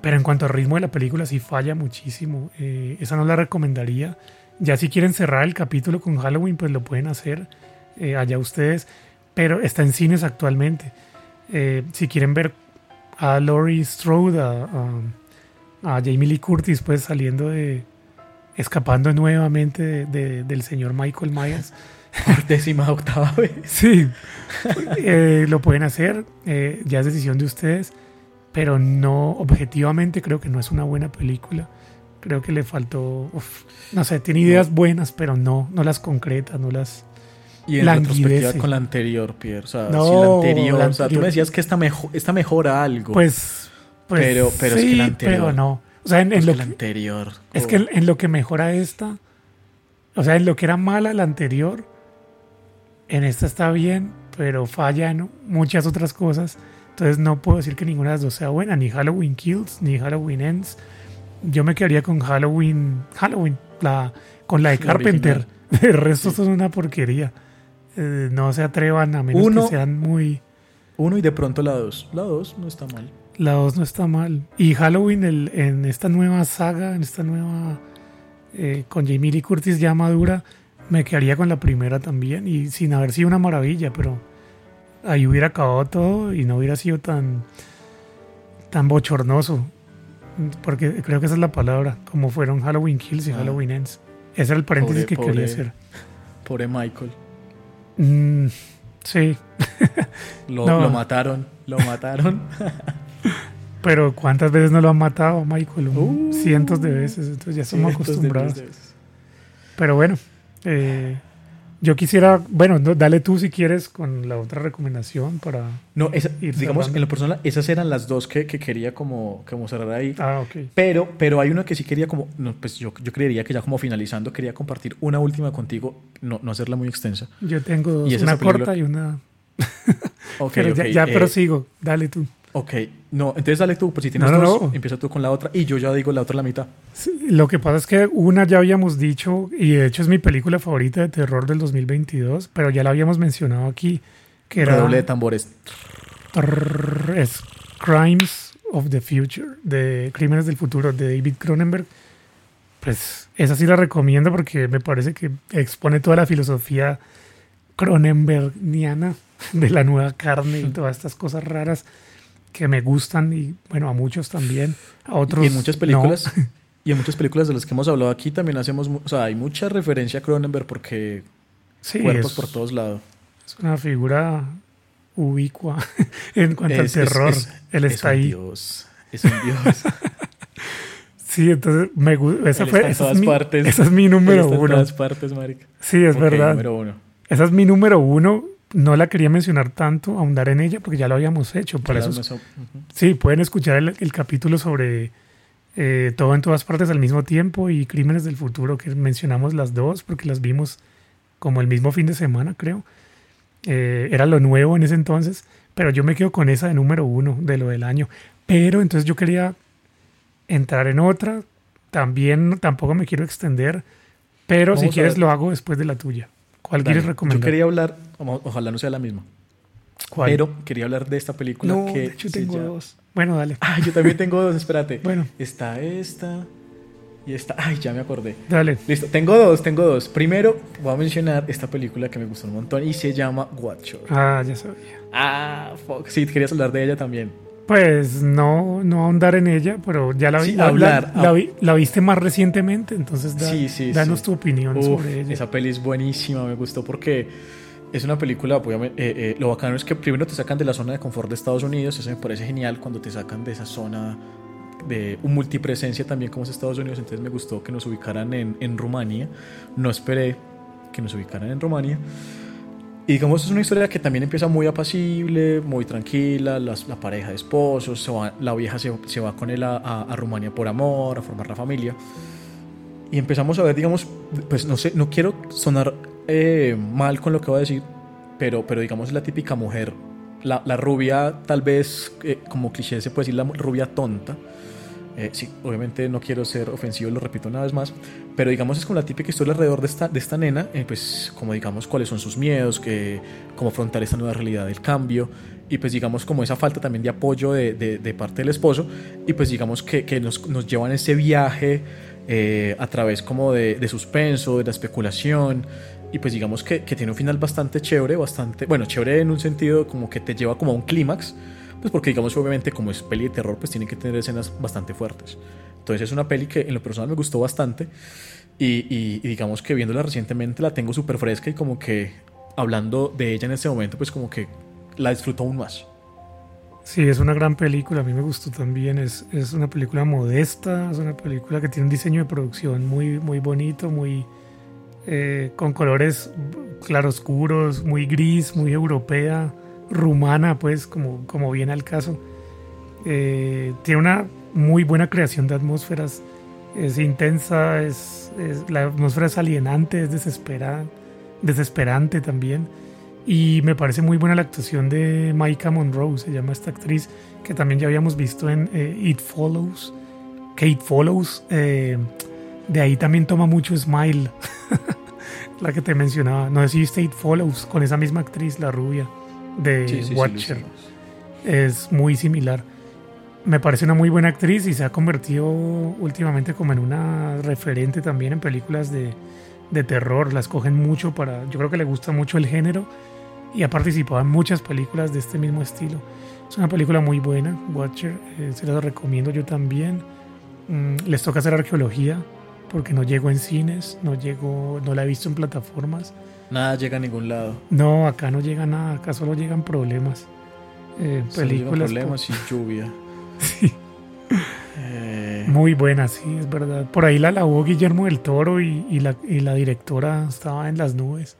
pero en cuanto al ritmo de la película sí falla muchísimo. Eh, esa no la recomendaría. Ya si quieren cerrar el capítulo con Halloween, pues lo pueden hacer eh, allá ustedes, pero está en cines actualmente. Si quieren ver a Laurie Strode, a, Jamie Lee Curtis, pues saliendo de, escapando nuevamente de- de- del señor Michael Myers. Por décima octava vez. Sí, eh, lo pueden hacer, eh, ya es decisión de ustedes, pero no, objetivamente creo que no es una buena película. Creo que le faltó, uf, no sé, tiene ideas buenas, pero no, no las concreta, no las Y en retrospectiva languidece. con la anterior, Pierre. O sea, No, si la anterior, la o sea, tú me decías que esta, mejo- esta mejora algo. Pues, pues pero, pero es que sí, la anterior. pero no. O sea, en, lo que anterior. Es oh. que en, en lo que mejora esta, o sea, en lo que era mala la anterior, en esta está bien, pero falla en muchas otras cosas. Entonces no puedo decir que ninguna de las dos sea buena, ni Halloween Kills, ni Halloween Ends. Yo me quedaría con Halloween, Halloween, la, con la de La Carpenter. original. El resto son una porquería. Eh, no se atrevan a menos Uno- que sean muy... Uno y de pronto la dos. La dos no está mal. La 2 no está mal. Y Halloween el- en esta nueva saga, en esta nueva. eh, con Jamie Lee Curtis ya madura, me quedaría con la primera también. Y sin haber sido una maravilla, pero ahí hubiera acabado todo y no hubiera sido tan. tan bochornoso. Porque creo que esa es la palabra, como fueron Halloween Kills y Ah. Halloween Ends. Ese era el paréntesis Pobre- que quería hacer. Pobre Michael. Mm, sí. Lo, No. lo mataron. Lo mataron. Pero ¿cuántas veces no lo han matado, Michael? Cientos de veces, entonces ya Uh. De acostumbrados. miles de veces. Pero bueno, eh, yo quisiera, bueno, no, dale tú si quieres con la otra recomendación para... No, esa- ir digamos, cerrando. en lo personal, esas eran las dos que, que quería como, como cerrar ahí. Ah, ok. Pero, pero hay una que sí quería como, no, pues yo, yo creería que ya como finalizando, quería compartir una última contigo, no, no hacerla muy extensa. Yo tengo dos, Y es una esa película- corta y una... Ok, Pero ya, ok, ya eh, prosigo, dale tú. Ok, no, entonces dale tú, pues si tienes No, no, dos, no. empieza tú con la otra y yo ya digo la otra la mitad. Sí, Lo que pasa es que una ya habíamos dicho, y de hecho es mi película favorita de terror del 2022, pero ya la habíamos mencionado aquí, que era... Redoble de tambores. Trrr, es Crimes of the Future, de Crímenes del Futuro, de David Cronenberg. Pues esa sí la recomiendo porque me parece que expone toda la filosofía cronenbergiana de la nueva carne y todas estas cosas raras que me gustan y bueno, a muchos también, a otros Y en muchas no. películas, y en muchas películas de las que hemos hablado aquí también hacemos, o sea, hay mucha referencia a Cronenberg porque Sí, cuerpos es- por todos lados. Es una figura ubicua en cuanto Es- al terror. es- Él es está un ahí. Dios, es un dios. Sí, entonces me gusta. Esa, fue, en esa, es mi, partes. esa es mi Él número está en uno. todas partes, marica. Sí, es Ok, verdad. número uno. Esa es mi número uno. No la quería mencionar tanto, ahondar en ella, porque ya lo habíamos hecho. Claro, eso, sí, pueden escuchar el, el capítulo sobre eh, todo en todas partes al mismo tiempo y Crímenes del Futuro, que mencionamos las dos, porque las vimos como el mismo fin de semana, creo. Eh, era lo nuevo en ese entonces, pero yo me quedo con esa de número uno de lo del año. Pero entonces yo quería entrar en otra. También tampoco me quiero extender. Pero si Vamos quieres lo hago después de la tuya. ¿Cuál Dale. quieres recomendar? Yo quería hablar, ojalá no sea la misma. ¿Cuál? Pero quería hablar de esta película No, que de hecho tengo llama- dos. Bueno, dale. Ah, yo también tengo dos, espérate. Bueno. Está esta y esta. Ay, ya me acordé. Dale. Listo, tengo dos, tengo dos. Primero voy a mencionar esta película que me gustó un montón y se llama Watcher. Ah, ya sabía. Ah, fuck. Sí, querías hablar de ella también. Pues no, no ahondar en ella, pero ya la vi. Sí, la, hablar, la- viste más recientemente, entonces da- sí, sí, danos tu opinión Uf, sobre ella. Esa peli es buenísima, me gustó porque es una película, obviamente, eh, eh, lo bacano es que primero te sacan de la zona de confort de Estados Unidos, eso me parece genial cuando te sacan de esa zona de un multipresencia también como es Estados Unidos, entonces me gustó que nos ubicaran en, en Rumania, no esperé que nos ubicaran en Rumania. Y digamos, es una historia que también empieza muy apacible, muy tranquila, la pareja de esposos, se va- la vieja se, se va con él a, Rumania por amor, a formar la familia. Y empezamos a ver, digamos, pues no sé, no quiero sonar eh, mal con lo que voy a decir, pero, pero digamos la típica mujer, la, la rubia tal vez, eh, como cliché se puede decir, la rubia tonta. Eh, sí, obviamente no quiero ser ofensivo, lo repito una vez más, pero digamos es como la típica historia alrededor de esta, de esta nena, eh, pues como digamos cuáles son sus miedos, que, cómo afrontar esta nueva realidad del cambio, y pues digamos como esa falta también de apoyo de, de- parte del esposo, y pues digamos que, que nos, nos llevan ese viaje eh, a través como de, de suspenso, de la especulación, y pues digamos que, que tiene un final bastante chévere, bastante, bueno, chévere en un sentido como que te lleva como a un clímax, pues porque digamos obviamente como es peli de terror pues tiene que tener escenas bastante fuertes. Entonces es una peli que en lo personal me gustó bastante y, y- y digamos que viéndola recientemente la tengo súper fresca y como que hablando de ella en este momento pues como que la disfruto aún más. Sí, es una gran película, a mí me gustó también, es, es una película modesta, es una película que tiene un diseño de producción muy, muy bonito, muy eh, con colores claroscuros, muy gris, muy europea, rumana, pues como, como viene al caso. Eh, tiene una muy buena creación de atmósferas, es intensa, es, la atmósfera es alienante, es desesperada, desesperante también. Y me parece muy buena la actuación de Maika Monroe, se llama esta actriz, que también ya habíamos visto en eh, It Follows. Kate Follows. eh, de ahí también toma mucho Smile, la que te mencionaba. No sé si viste It Follows con esa misma actriz, la rubia, de Sí, sí, sí, Watcher. hicimos. es muy similar. Me parece una muy buena actriz y se ha convertido últimamente como en una referente también en películas de, de terror. La escogen mucho para. Yo creo que le gusta mucho el género y ha participado en muchas películas de este mismo estilo. Es una película muy buena, Watcher. eh, se la recomiendo yo también. Mm, les toca hacer arqueología porque no llegó en cines, no llegó, no la he visto en plataformas. Nada llega a ningún lado. No, acá no llega nada, acá solo llegan problemas. Eh, Solo llegan películas problemas y lluvia. Eh, Muy buena, sí, es verdad. Por ahí la lavó Guillermo del Toro y, y la, y la directora estaba en las nubes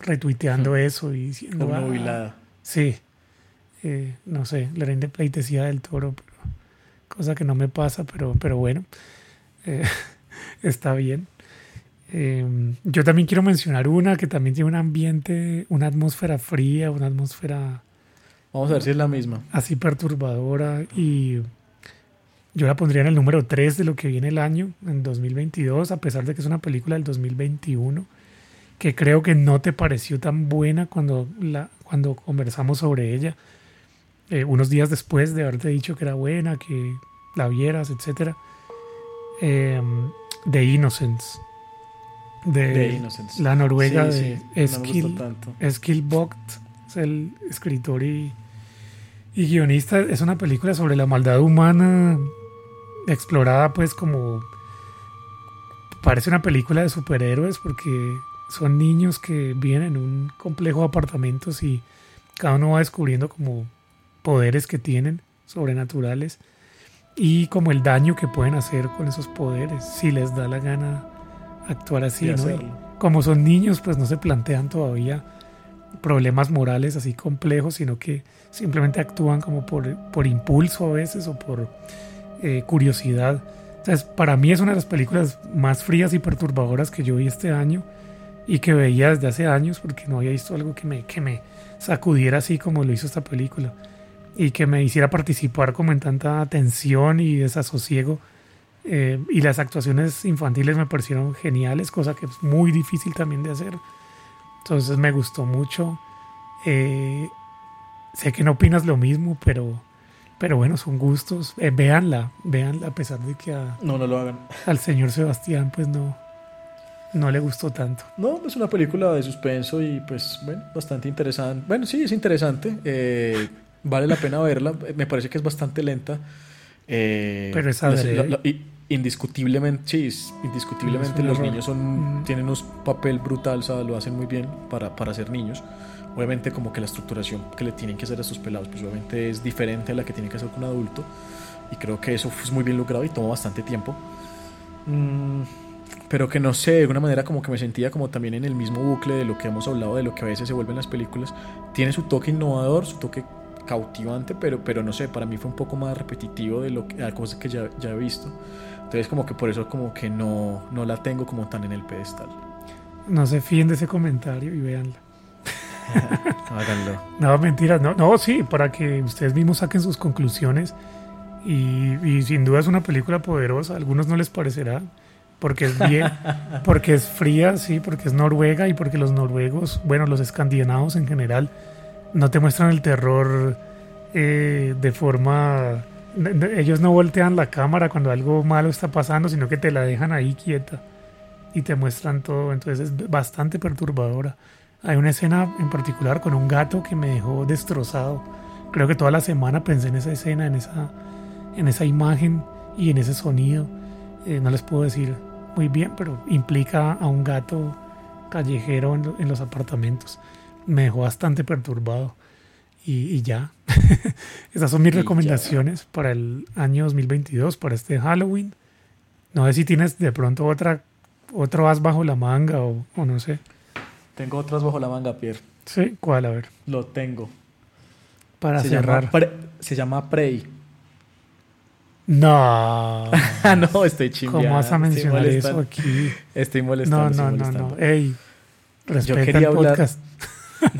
retuiteando eso y diciendo... "Ah". Sí, Eh, no sé, le rinde pleitesía del Toro, pero, cosa que no me pasa, pero, pero bueno, eh, está bien. Eh, yo también quiero mencionar una que también tiene un ambiente, una atmósfera fría, una atmósfera Vamos a ver si es la misma. así perturbadora y yo la pondría en el número 3 de lo que viene el año, en 2022, a pesar de que es una película del 2021, que creo que no te pareció tan buena cuando, la, cuando conversamos sobre ella, eh, unos días después de haberte dicho que era buena, que la vieras, etc. The Innocence. De Innocence. la noruega Sí, de no Eskil, es el escritor y, y guionista. Es una película sobre la maldad humana explorada pues como parece una película de superhéroes porque son niños que viven en un complejo de apartamentos y cada uno va descubriendo como poderes que tienen sobrenaturales y como el daño que pueden hacer con esos poderes si les da la gana actuar así, ¿no? Como son niños, pues no se plantean todavía problemas morales así complejos, sino que simplemente actúan como por, por impulso a veces o por eh, curiosidad. Entonces, para mí es una de las películas más frías y perturbadoras que yo vi este año y que veía desde hace años porque no había visto algo que me, que me sacudiera así como lo hizo esta película. y que me hiciera participar como en tanta tensión y desasosiego. Eh, y las actuaciones infantiles me parecieron geniales, cosa que es muy difícil también de hacer. Entonces me gustó mucho. Eh, sé que no opinas lo mismo, pero, pero bueno, son gustos. Eh, véanla, véanla, a pesar de que a- No, no lo hagan. al señor Sebastián pues no, no le gustó tanto. No, es una película de suspenso y pues bueno, bastante interesante. Bueno, sí, es interesante. eh, vale la pena verla. Me parece que es bastante lenta. eh, Pero es adrede. la- la- y- indiscutiblemente, sí, indiscutiblemente los error. niños son, tienen un papel brutal, o sea, lo hacen muy bien para, para ser niños. Obviamente como que la estructuración que le tienen que hacer a estos pelados, pues obviamente es diferente a la que tiene que hacer con un adulto. Y creo que eso es muy bien logrado y toma bastante tiempo. Mm, pero que no sé, de alguna manera como que me sentía como también en el mismo bucle de lo que hemos hablado, de lo que a veces se vuelven las películas. Tiene su toque innovador, su toque cautivante, pero, pero no sé, para mí fue un poco más repetitivo de lo que, a cosas que ya, ya he visto. Entonces como que por eso como que no, no la tengo como tan en el pedestal. No se fíen de ese comentario y véanla. Háganlo. No, mentiras, no, no, sí, para que ustedes mismos saquen sus conclusiones. Y, y sin duda es una película poderosa. A algunos no les parecerá, porque es bien, porque es fría, sí, porque es noruega y porque los noruegos, bueno, los escandinavos en general, no te muestran el terror eh, de forma. Ellos no voltean la cámara cuando algo malo está pasando, sino que te la dejan ahí quieta y te muestran todo. Entonces es bastante perturbadora. Hay una escena en particular con un gato que me dejó destrozado. Creo que toda la semana pensé en esa escena, en esa, en esa imagen y en ese sonido. Eh, no les puedo decir muy bien, pero implica a un gato callejero en, en los apartamentos. Me dejó bastante perturbado. Y, y ya. Esas son mis Y ya. recomendaciones para el año 2022, para este Halloween. No sé si tienes de pronto otra, otro as bajo la manga o, o no sé. Tengo otras bajo la manga, Pierre. Sí, ¿cuál? A ver. Lo tengo. Para se cerrar. Llama Pre- se llama Prey. No. Ah, no, estoy chimbeando. ¿Cómo vas a mencionar eso aquí? Estoy molestando. No, no, no, molestando. no. Ey, respeta quería el hablar- podcast.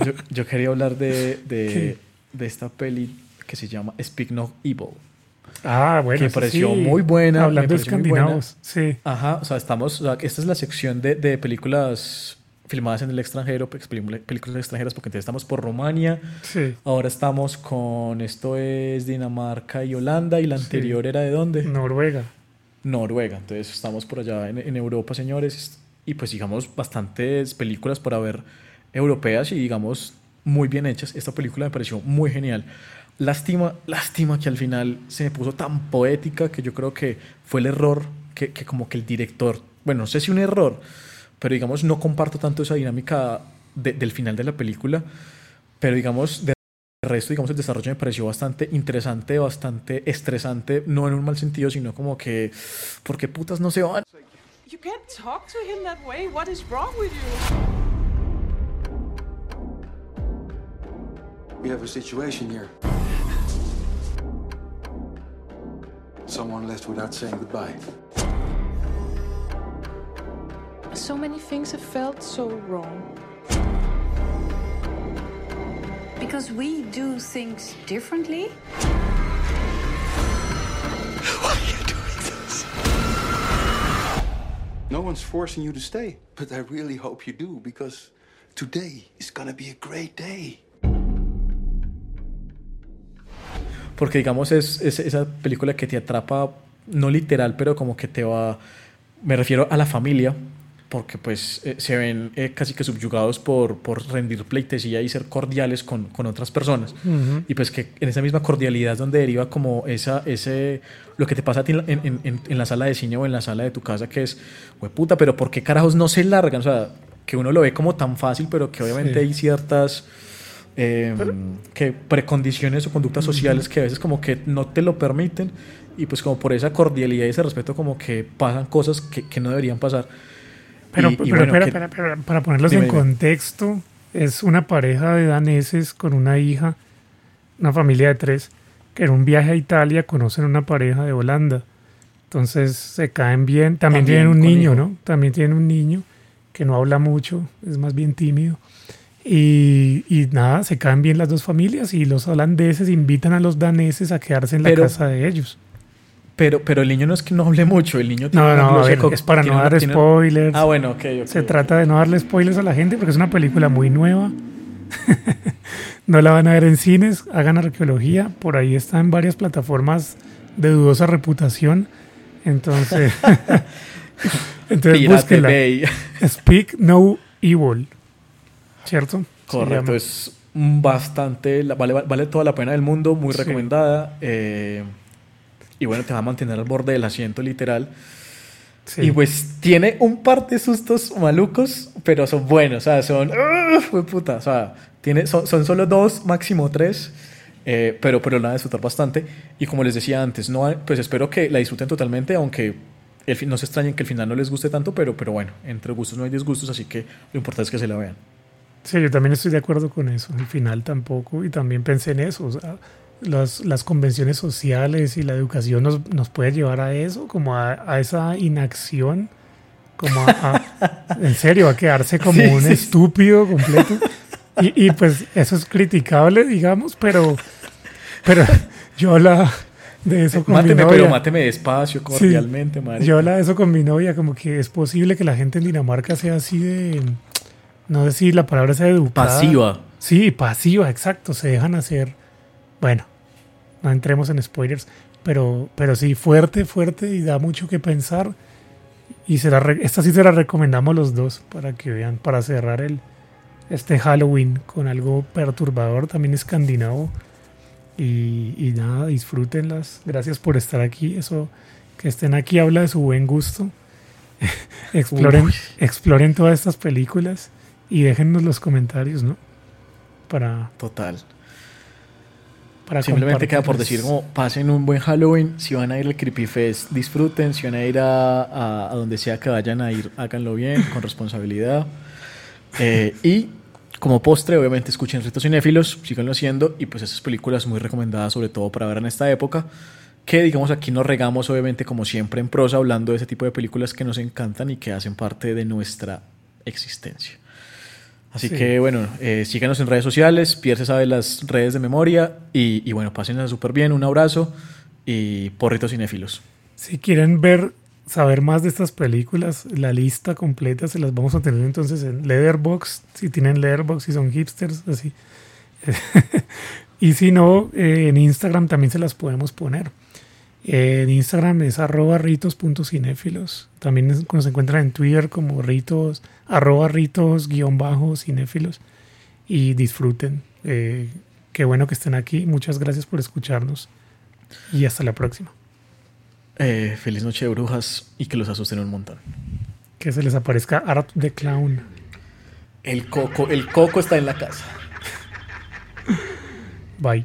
Yo, yo quería hablar de, de, de esta peli que se llama Speak No Evil. Ah, bueno. que me pareció sí. muy buena. Hablando de escandinavos. Sí. Ajá, o sea, estamos. o sea, esta es la sección de, de películas filmadas en el extranjero, película- películas extranjeras, porque entonces estamos por Rumania. Sí. Ahora estamos con. Esto es Dinamarca y Holanda, y la Sí. anterior era de dónde? Noruega. Noruega. Entonces estamos por allá en, en Europa, señores. Y pues digamos bastantes películas para ver europeas y digamos muy bien hechas. Esta película me pareció muy genial. Lástima, lástima que al final se me puso tan poética que yo creo que fue el error que, que como que el director, bueno, no sé si un error, pero digamos no comparto tanto esa dinámica de- del final de la película, pero digamos de resto, digamos, el desarrollo me pareció bastante interesante, bastante estresante, no en un mal sentido, sino como que, ¿por qué putas no se van? You can't talk to him that way. What is wrong with you? We have a situation here. Someone left without saying goodbye. So many things have felt so wrong. Because we do things differently? Why are you doing this? No one's forcing you to stay, but I really hope you do because today is gonna be a great day. Porque digamos es, es esa película que te atrapa, no literal, pero como que te va, me refiero a la familia, porque pues eh, se ven eh, casi que subyugados por, por rendir pleitesía y ser cordiales con, con otras personas. Ujú. Y pues que en esa misma cordialidad es donde deriva como esa, ese, lo que te pasa a ti en, la- en- en- en- la sala de cine o en la sala de tu casa, que es, "Hue puta, pero ¿por qué carajos no se largan? O sea, que uno lo ve como tan fácil, pero que obviamente Sí. hay ciertas eh, que precondiciones o conductas sociales que a veces como que no te lo permiten y pues como por esa cordialidad y ese respeto como que pasan cosas que, que no deberían pasar. Pero, Y- y pero bueno, espera, que- espera, espera, para ponerlos Dime, en contexto, es una pareja de daneses con una hija, una familia de tres, que en un viaje a Italia conocen una pareja de Holanda. Entonces se caen bien. También, También tienen un niño, hijo. ¿no? También tienen un niño que no habla mucho, es más bien tímido. Y, y nada, se caen bien las dos familias y los holandeses invitan a los daneses a quedarse en la Pero- casa de ellos. Pero, pero el niño no es que no hable mucho, el niño No, una no, a ver, es para no tiene dar tiene- spoilers. Ah, bueno, ok, ok. Se trata de no darle spoilers a la gente porque es una película muy nueva. no la van a ver en cines, hagan arqueología. Por ahí está en varias plataformas de dudosa reputación. Entonces, entonces. Bay. Speak No Evil. ¿Cierto? Correcto, es bastante, vale, vale toda la pena del mundo, muy Sí. recomendada. eh, y bueno, te va a mantener al borde del asiento literal. Sí. Y pues tiene un par de sustos malucos, pero son buenos, o sea, son... fue puta, o sea, tiene, son, son solo dos, máximo tres, eh, pero, pero la van a disfrutar bastante. Y como les decía antes, no, hay- pues espero que la disfruten totalmente, aunque el no se extrañen que el final no les guste tanto, pero, pero bueno, entre gustos no hay disgustos, así que lo importante es que se la vean. Sí, yo también estoy de acuerdo con eso. El final tampoco. Y también pensé en eso. O sea, las, las convenciones sociales y la educación nos, nos puede llevar a eso, como a, a esa inacción. Como a, a- en serio, a quedarse como Sí, un sí. estúpido completo. Y, y pues eso es criticable, digamos, pero, pero yo la de eso con mi Máteme, novia. pero máteme despacio, Sí. cordialmente, marica. Yo habla de eso con mi novia, como que es posible que la gente en Dinamarca sea así de, no sé si la palabra sea educada. Pasiva. Sí, pasiva, exacto, se dejan hacer, bueno, no entremos en spoilers, pero, pero sí, fuerte, fuerte y da mucho que pensar. Y se la re- esta sí se la recomendamos los dos para que vean, para cerrar el, este Halloween con algo perturbador, también escandinavo. Y, y nada, disfrútenlas. Gracias por estar aquí. Eso, que estén aquí habla de su buen gusto. exploren, Uy. exploren todas estas películas y déjennos los comentarios, ¿no? Para, Total. para Simplemente queda por decir como pasen un buen Halloween, si van a ir al Creepy Fest, disfruten, si van a ir a, a- a donde sea que vayan a ir, háganlo bien, con responsabilidad. Eh, y como postre, obviamente escuchen Ritos Cinéfilos, síganlo haciendo, y pues esas películas muy recomendadas sobre todo para ver en esta época, que digamos aquí nos regamos obviamente como siempre en prosa hablando de ese tipo de películas que nos encantan y que hacen parte de nuestra existencia. Así Sí. que bueno, eh, síganos en redes sociales, Pierre se sabe las redes de memoria y, y bueno, pásenla súper bien, un abrazo y porritos cinéfilos. Si quieren ver, saber más de estas películas, la lista completa se las vamos a tener entonces en Leatherbox, si tienen Leatherbox y son hipsters, así. y si no, eh, en Instagram también se las podemos poner. En Instagram es arroba ritos.cinéfilos. También es- nos encuentran en Twitter como ritos, arroba ritos guion bajo cinéfilos. Y disfruten. Eh, qué bueno que estén aquí. Muchas gracias por escucharnos. Y hasta la próxima. Eh, feliz noche de brujas y que los asusten un montón. Que se les aparezca Art the Clown. El coco, el coco está en la casa. Bye.